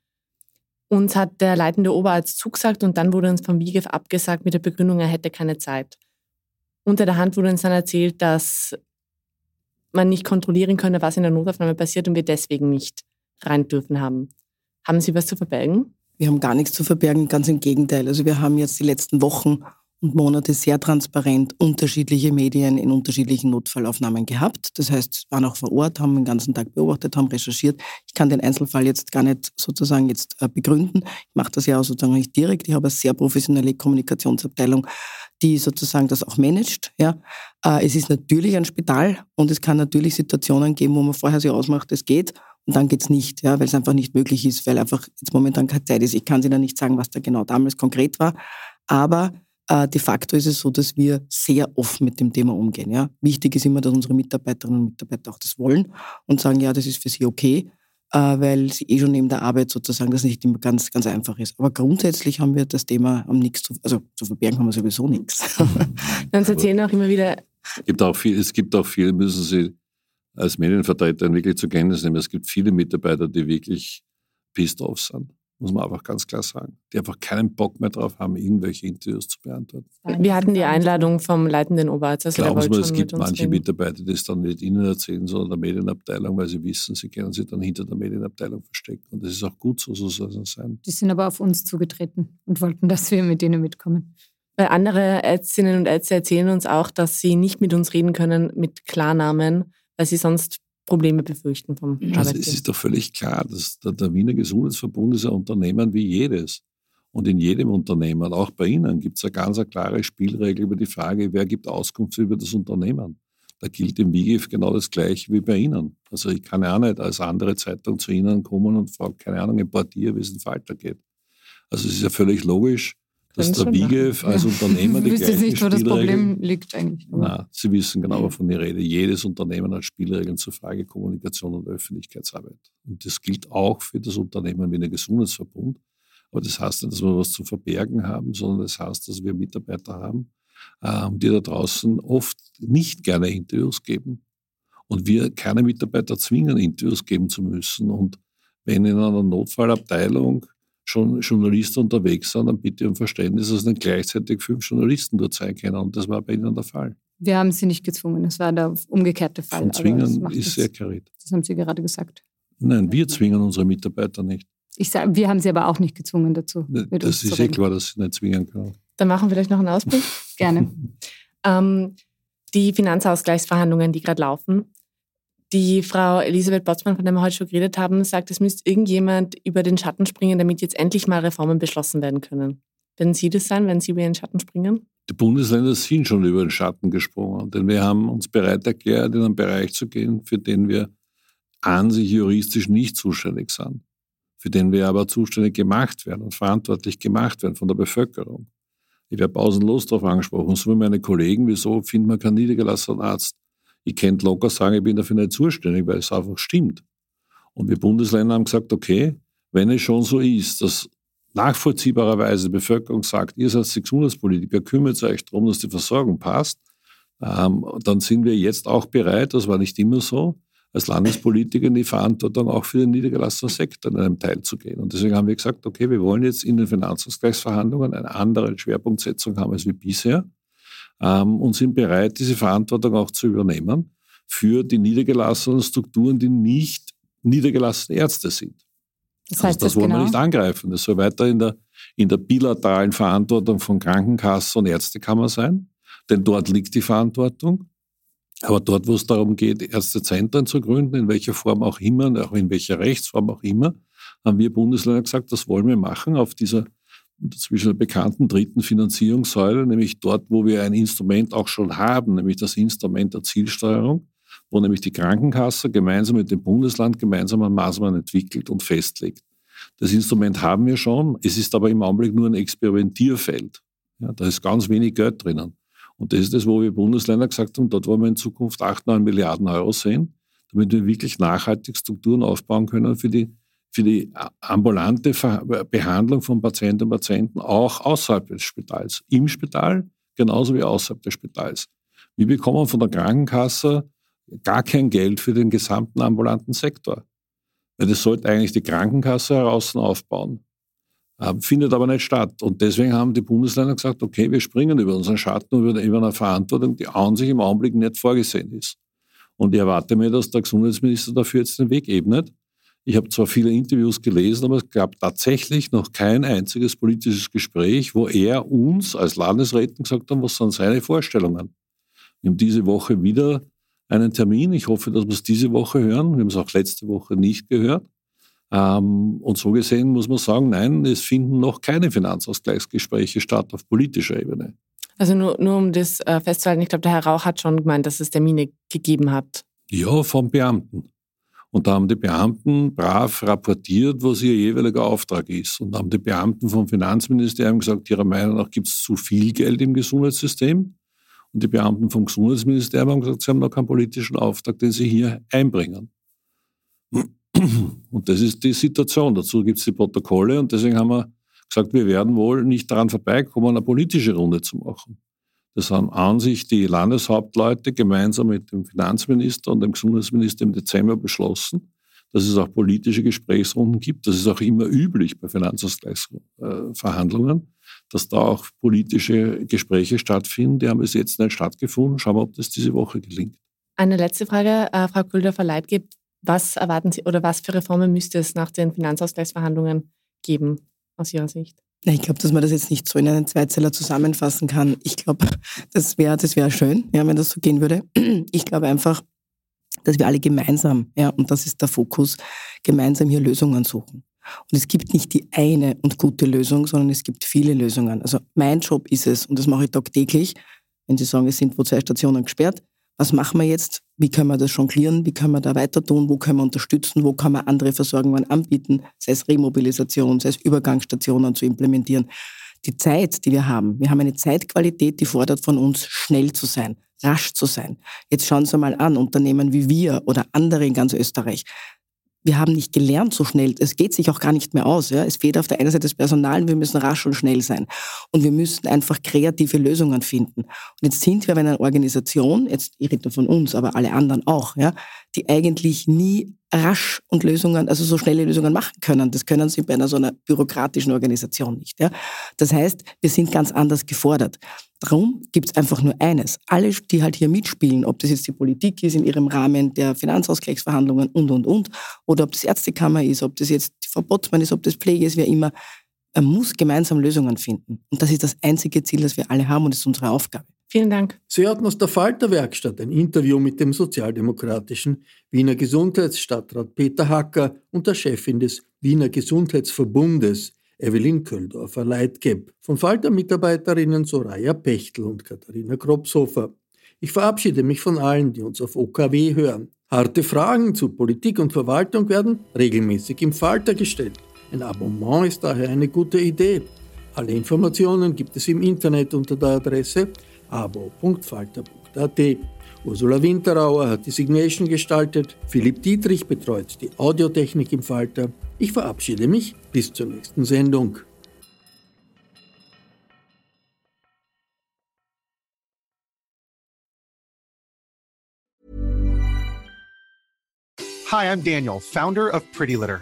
C: Uns hat der leitende Oberarzt zugesagt und dann wurde uns vom WIGEF abgesagt mit der Begründung, er hätte keine Zeit. Unter der Hand wurde uns dann erzählt, dass man nicht kontrollieren könne, was in der Notaufnahme passiert und wir deswegen nicht rein dürfen haben. Haben Sie was zu verbergen?
F: Wir haben gar nichts zu verbergen, ganz im Gegenteil. Also wir haben jetzt die letzten Wochen und Monate sehr transparent unterschiedliche Medien in unterschiedlichen Notfallaufnahmen gehabt. Das heißt, waren auch vor Ort, haben den ganzen Tag beobachtet, haben recherchiert. Ich kann den Einzelfall jetzt gar nicht sozusagen jetzt äh, begründen. Ich mache das ja auch sozusagen nicht direkt. Ich habe eine sehr professionelle Kommunikationsabteilung, die sozusagen das auch managt. Ja. Äh, es ist natürlich ein Spital und es kann natürlich Situationen geben, wo man vorher sich ausmacht, es geht und dann geht's nicht, ja, weil es einfach nicht möglich ist, weil einfach jetzt momentan keine Zeit ist. Ich kann Ihnen nicht sagen, was da genau damals konkret war, aber äh, de facto ist es so, dass wir sehr offen mit dem Thema umgehen. Ja. Wichtig ist immer, dass unsere Mitarbeiterinnen und Mitarbeiter auch das wollen und sagen, ja, das ist für sie okay, weil sie eh schon neben der Arbeit sozusagen das nicht immer ganz, ganz einfach ist. Aber grundsätzlich haben wir das Thema am nichts zu, also zu verbergen haben wir sowieso nichts.
C: Dann erzählen auch immer wieder.
D: Es gibt auch viel, es gibt auch viel, müssen Sie als Medienvertreter wirklich zur Kenntnis nehmen. Es gibt viele Mitarbeiter, die wirklich pissed off sind muss man einfach ganz klar sagen, die einfach keinen Bock mehr drauf haben, irgendwelche Interviews zu beantworten.
C: Wir hatten die Einladung vom leitenden Oberarzt.
D: Also Glauben Sie mir, es gibt manche reden. Mitarbeiter, die es dann nicht Ihnen erzählen, sondern der Medienabteilung, weil sie wissen, sie können sich dann hinter der Medienabteilung verstecken. Und das ist auch gut so, so soll es sein.
E: Die sind aber auf uns zugetreten und wollten, dass wir mit denen mitkommen.
C: Weil andere Ärztinnen und Ärzte erzählen uns auch, dass sie nicht mit uns reden können mit Klarnamen, weil sie sonst Probleme befürchten vom
D: also Es ist doch völlig klar, dass der, der Wiener Gesundheitsverbund ist ein Unternehmen wie jedes. Und in jedem Unternehmen, auch bei Ihnen, gibt es eine ganz eine klare Spielregel über die Frage, wer gibt Auskunft über das Unternehmen. Da gilt im WIGIF genau das Gleiche wie bei Ihnen. Also ich kann ja auch nicht als andere Zeitung zu Ihnen kommen und frage, keine Ahnung, im Portier, wie es in Falter geht. Also es ist ja völlig logisch, dass der WIGEF als ja. Unternehmer die gleichen nicht, wo das Problem
E: liegt eigentlich.
D: Nein, Sie wissen genau, wovon ich rede. Jedes Unternehmen hat Spielregeln zur Frage Kommunikation und Öffentlichkeitsarbeit. Und das gilt auch für das Unternehmen wie ein Gesundheitsverbund. Aber das heißt nicht, dass wir was zu verbergen haben, sondern das heißt, dass wir Mitarbeiter haben, ähm, die da draußen oft nicht gerne Interviews geben. Und wir keine Mitarbeiter zwingen, Interviews geben zu müssen. Und wenn in einer Notfallabteilung schon Journalisten unterwegs sind, dann bitte um Verständnis, dass nicht gleichzeitig fünf Journalisten dort sein können. Und das war bei Ihnen der Fall.
E: Wir haben Sie nicht gezwungen, das war der umgekehrte Fall.
D: Von zwingen ist sehr korrekt.
E: Das haben Sie gerade gesagt.
D: Nein, wir zwingen unsere Mitarbeiter nicht.
E: Ich sage, wir haben sie aber auch nicht gezwungen dazu.
D: Das ist eh klar, dass sie nicht zwingen können.
C: Dann machen wir vielleicht noch einen Ausblick.
E: Gerne.
C: ähm, die Finanzausgleichsverhandlungen, die gerade laufen, die Frau Elisabeth Botzmann, von der wir heute schon geredet haben, sagt, es müsste irgendjemand über den Schatten springen, damit jetzt endlich mal Reformen beschlossen werden können. Werden Sie das sein, wenn Sie über Ihren Schatten springen?
D: Die Bundesländer sind schon über den Schatten gesprungen, denn wir haben uns bereit erklärt, in einen Bereich zu gehen, für den wir an sich juristisch nicht zuständig sind, für den wir aber zuständig gemacht werden und verantwortlich gemacht werden von der Bevölkerung. Ich werde pausenlos darauf angesprochen, so wie meine Kollegen, wieso findet man keinen niedergelassenen Arzt? Ich könnte locker sagen, ich bin dafür nicht zuständig, weil es einfach stimmt. Und wir Bundesländer haben gesagt, okay, wenn es schon so ist, dass nachvollziehbarerweise die Bevölkerung sagt, ihr seid Gesundheitspolitiker, kümmert euch darum, dass die Versorgung passt, ähm, dann sind wir jetzt auch bereit, das war nicht immer so, als Landespolitiker in die Verantwortung auch für den niedergelassenen Sektor in einem Teil zu gehen. Und deswegen haben wir gesagt, okay, wir wollen jetzt in den Finanzausgleichsverhandlungen eine andere Schwerpunktsetzung haben als wie bisher ähm, und sind bereit, diese Verantwortung auch zu übernehmen für die niedergelassenen Strukturen, die nicht niedergelassene Ärzte sind. Das heißt, also das, wollen genau? wir nicht angreifen. Das soll weiter in der, in der bilateralen Verantwortung von Krankenkasse und Ärztekammer sein, denn dort liegt die Verantwortung. Aber dort, wo es darum geht, Ärztezentren zu gründen, in welcher Form auch immer, auch in welcher Rechtsform auch immer, haben wir Bundesländer gesagt, das wollen wir machen auf dieser zwischen der bekannten dritten Finanzierungssäule, nämlich dort, wo wir ein Instrument auch schon haben, nämlich das Instrument der Zielsteuerung, wo nämlich die Krankenkasse gemeinsam mit dem Bundesland gemeinsam Maßnahmen entwickelt und festlegt. Das Instrument haben wir schon, es ist aber im Augenblick nur ein Experimentierfeld. Ja, da ist ganz wenig Geld drinnen. Und das ist das, wo wir Bundesländer gesagt haben, dort wollen wir in Zukunft 8, 9 Milliarden Euro sehen, damit wir wirklich nachhaltig Strukturen aufbauen können für die, für die ambulante Behandlung von Patientinnen und Patienten auch außerhalb des Spitals. Im Spital genauso wie außerhalb des Spitals. Wir bekommen von der Krankenkasse gar kein Geld für den gesamten ambulanten Sektor. Das sollte eigentlich die Krankenkasse heraus aufbauen. Ähm, findet aber nicht statt. Und deswegen haben die Bundesländer gesagt, okay, wir springen über unseren Schatten, über eine Verantwortung, die an sich im Augenblick nicht vorgesehen ist. Und ich erwarte mir, dass der Gesundheitsminister dafür jetzt den Weg ebnet. Ich habe zwar viele Interviews gelesen, aber es gab tatsächlich noch kein einziges politisches Gespräch, wo er uns als Landesräten gesagt hat, was sind seine Vorstellungen. Wir haben diese Woche wieder einen Termin. Ich hoffe, dass wir es diese Woche hören. Wir haben es auch letzte Woche nicht gehört. Ähm, und so gesehen muss man sagen, nein, es finden noch keine Finanzausgleichsgespräche statt auf politischer Ebene.
C: Also nur, nur um das äh, festzuhalten, ich glaube, der Herr Rauch hat schon gemeint, dass es Termine gegeben hat.
D: Ja, vom Beamten. Und da haben die Beamten brav rapportiert, was ihr jeweiliger Auftrag ist. Und da haben die Beamten vom Finanzministerium gesagt, ihrer Meinung nach gibt es zu viel Geld im Gesundheitssystem. Und die Beamten vom Gesundheitsministerium haben gesagt, sie haben noch keinen politischen Auftrag, den sie hier einbringen. Und das ist die Situation. Dazu gibt es die Protokolle und deswegen haben wir gesagt, wir werden wohl nicht daran vorbeikommen, eine politische Runde zu machen. Das haben an sich die Landeshauptleute gemeinsam mit dem Finanzminister und dem Gesundheitsminister im Dezember beschlossen, dass es auch politische Gesprächsrunden gibt. Das ist auch immer üblich bei Finanzausgleichsverhandlungen dass da auch politische Gespräche stattfinden. Die haben bis jetzt nicht stattgefunden. Schauen wir, ob das diese Woche gelingt.
C: Eine letzte Frage, äh, Frau Kulder-Verleitgeb. Was erwarten Sie oder was für Reformen müsste es nach den Finanzausgleichsverhandlungen geben, aus Ihrer Sicht?
F: Ich glaube, dass man das jetzt nicht so in einen Zweizeiler zusammenfassen kann. Ich glaube, das wäre das wär schön, ja, wenn das so gehen würde. Ich glaube einfach, dass wir alle gemeinsam, ja, und das ist der Fokus, gemeinsam hier Lösungen suchen. Und es gibt nicht die eine und gute Lösung, sondern es gibt viele Lösungen. Also mein Job ist es, und das mache ich tagtäglich, wenn Sie sagen, es sind wo zwei Stationen gesperrt, was machen wir jetzt? Wie können wir das jonglieren? Wie können wir da weiter tun? Wo können wir unterstützen? Wo kann man andere Versorgungen anbieten? Sei es Remobilisation, sei es Übergangsstationen zu implementieren. Die Zeit, die wir haben, wir haben eine Zeitqualität, die fordert von uns, schnell zu sein, rasch zu sein. Jetzt schauen Sie mal an, Unternehmen wie wir oder andere in ganz Österreich wir haben nicht gelernt so schnell. Es geht sich auch gar nicht mehr aus. Ja? Es fehlt auf der einen Seite das Personal wir müssen rasch und schnell sein. Und wir müssen einfach kreative Lösungen finden. Und jetzt sind wir aber in einer Organisation, jetzt ich rede von uns, aber alle anderen auch, ja, die eigentlich nie rasch und Lösungen, also so schnelle Lösungen machen können. Das können sie bei einer so einer bürokratischen Organisation nicht. Ja? Das heißt, wir sind ganz anders gefordert. Darum gibt es einfach nur eines. Alle, die halt hier mitspielen, ob das jetzt die Politik ist in ihrem Rahmen der Finanzausgleichsverhandlungen und, und, und, oder ob das Ärztekammer ist, ob das jetzt die Frau Botzmann ist, ob das Pflege ist, wer immer, er muss gemeinsam Lösungen finden. Und das ist das einzige Ziel, das wir alle haben und das ist unsere Aufgabe.
C: Vielen Dank.
B: Sie hatten aus der Falterwerkstatt ein Interview mit dem sozialdemokratischen Wiener Gesundheitsstadtrat Peter Hacker und der Chefin des Wiener Gesundheitsverbundes, Evelyn Köldorfer-Leitgeb, von Falter-Mitarbeiterinnen Soraya Pechtel und Katharina Kropshofer. Ich verabschiede mich von allen, die uns auf OKW hören. Harte Fragen zu Politik und Verwaltung werden regelmäßig im Falter gestellt. Ein Abonnement ist daher eine gute Idee. Alle Informationen gibt es im Internet unter der Adresse abo.falter.at. Ursula Winterauer hat die Signation gestaltet, Philipp Dietrich betreut die Audiotechnik im Falter. Ich verabschiede mich bis zur nächsten Sendung.
H: Hi, I'm Daniel, founder of Pretty Litter.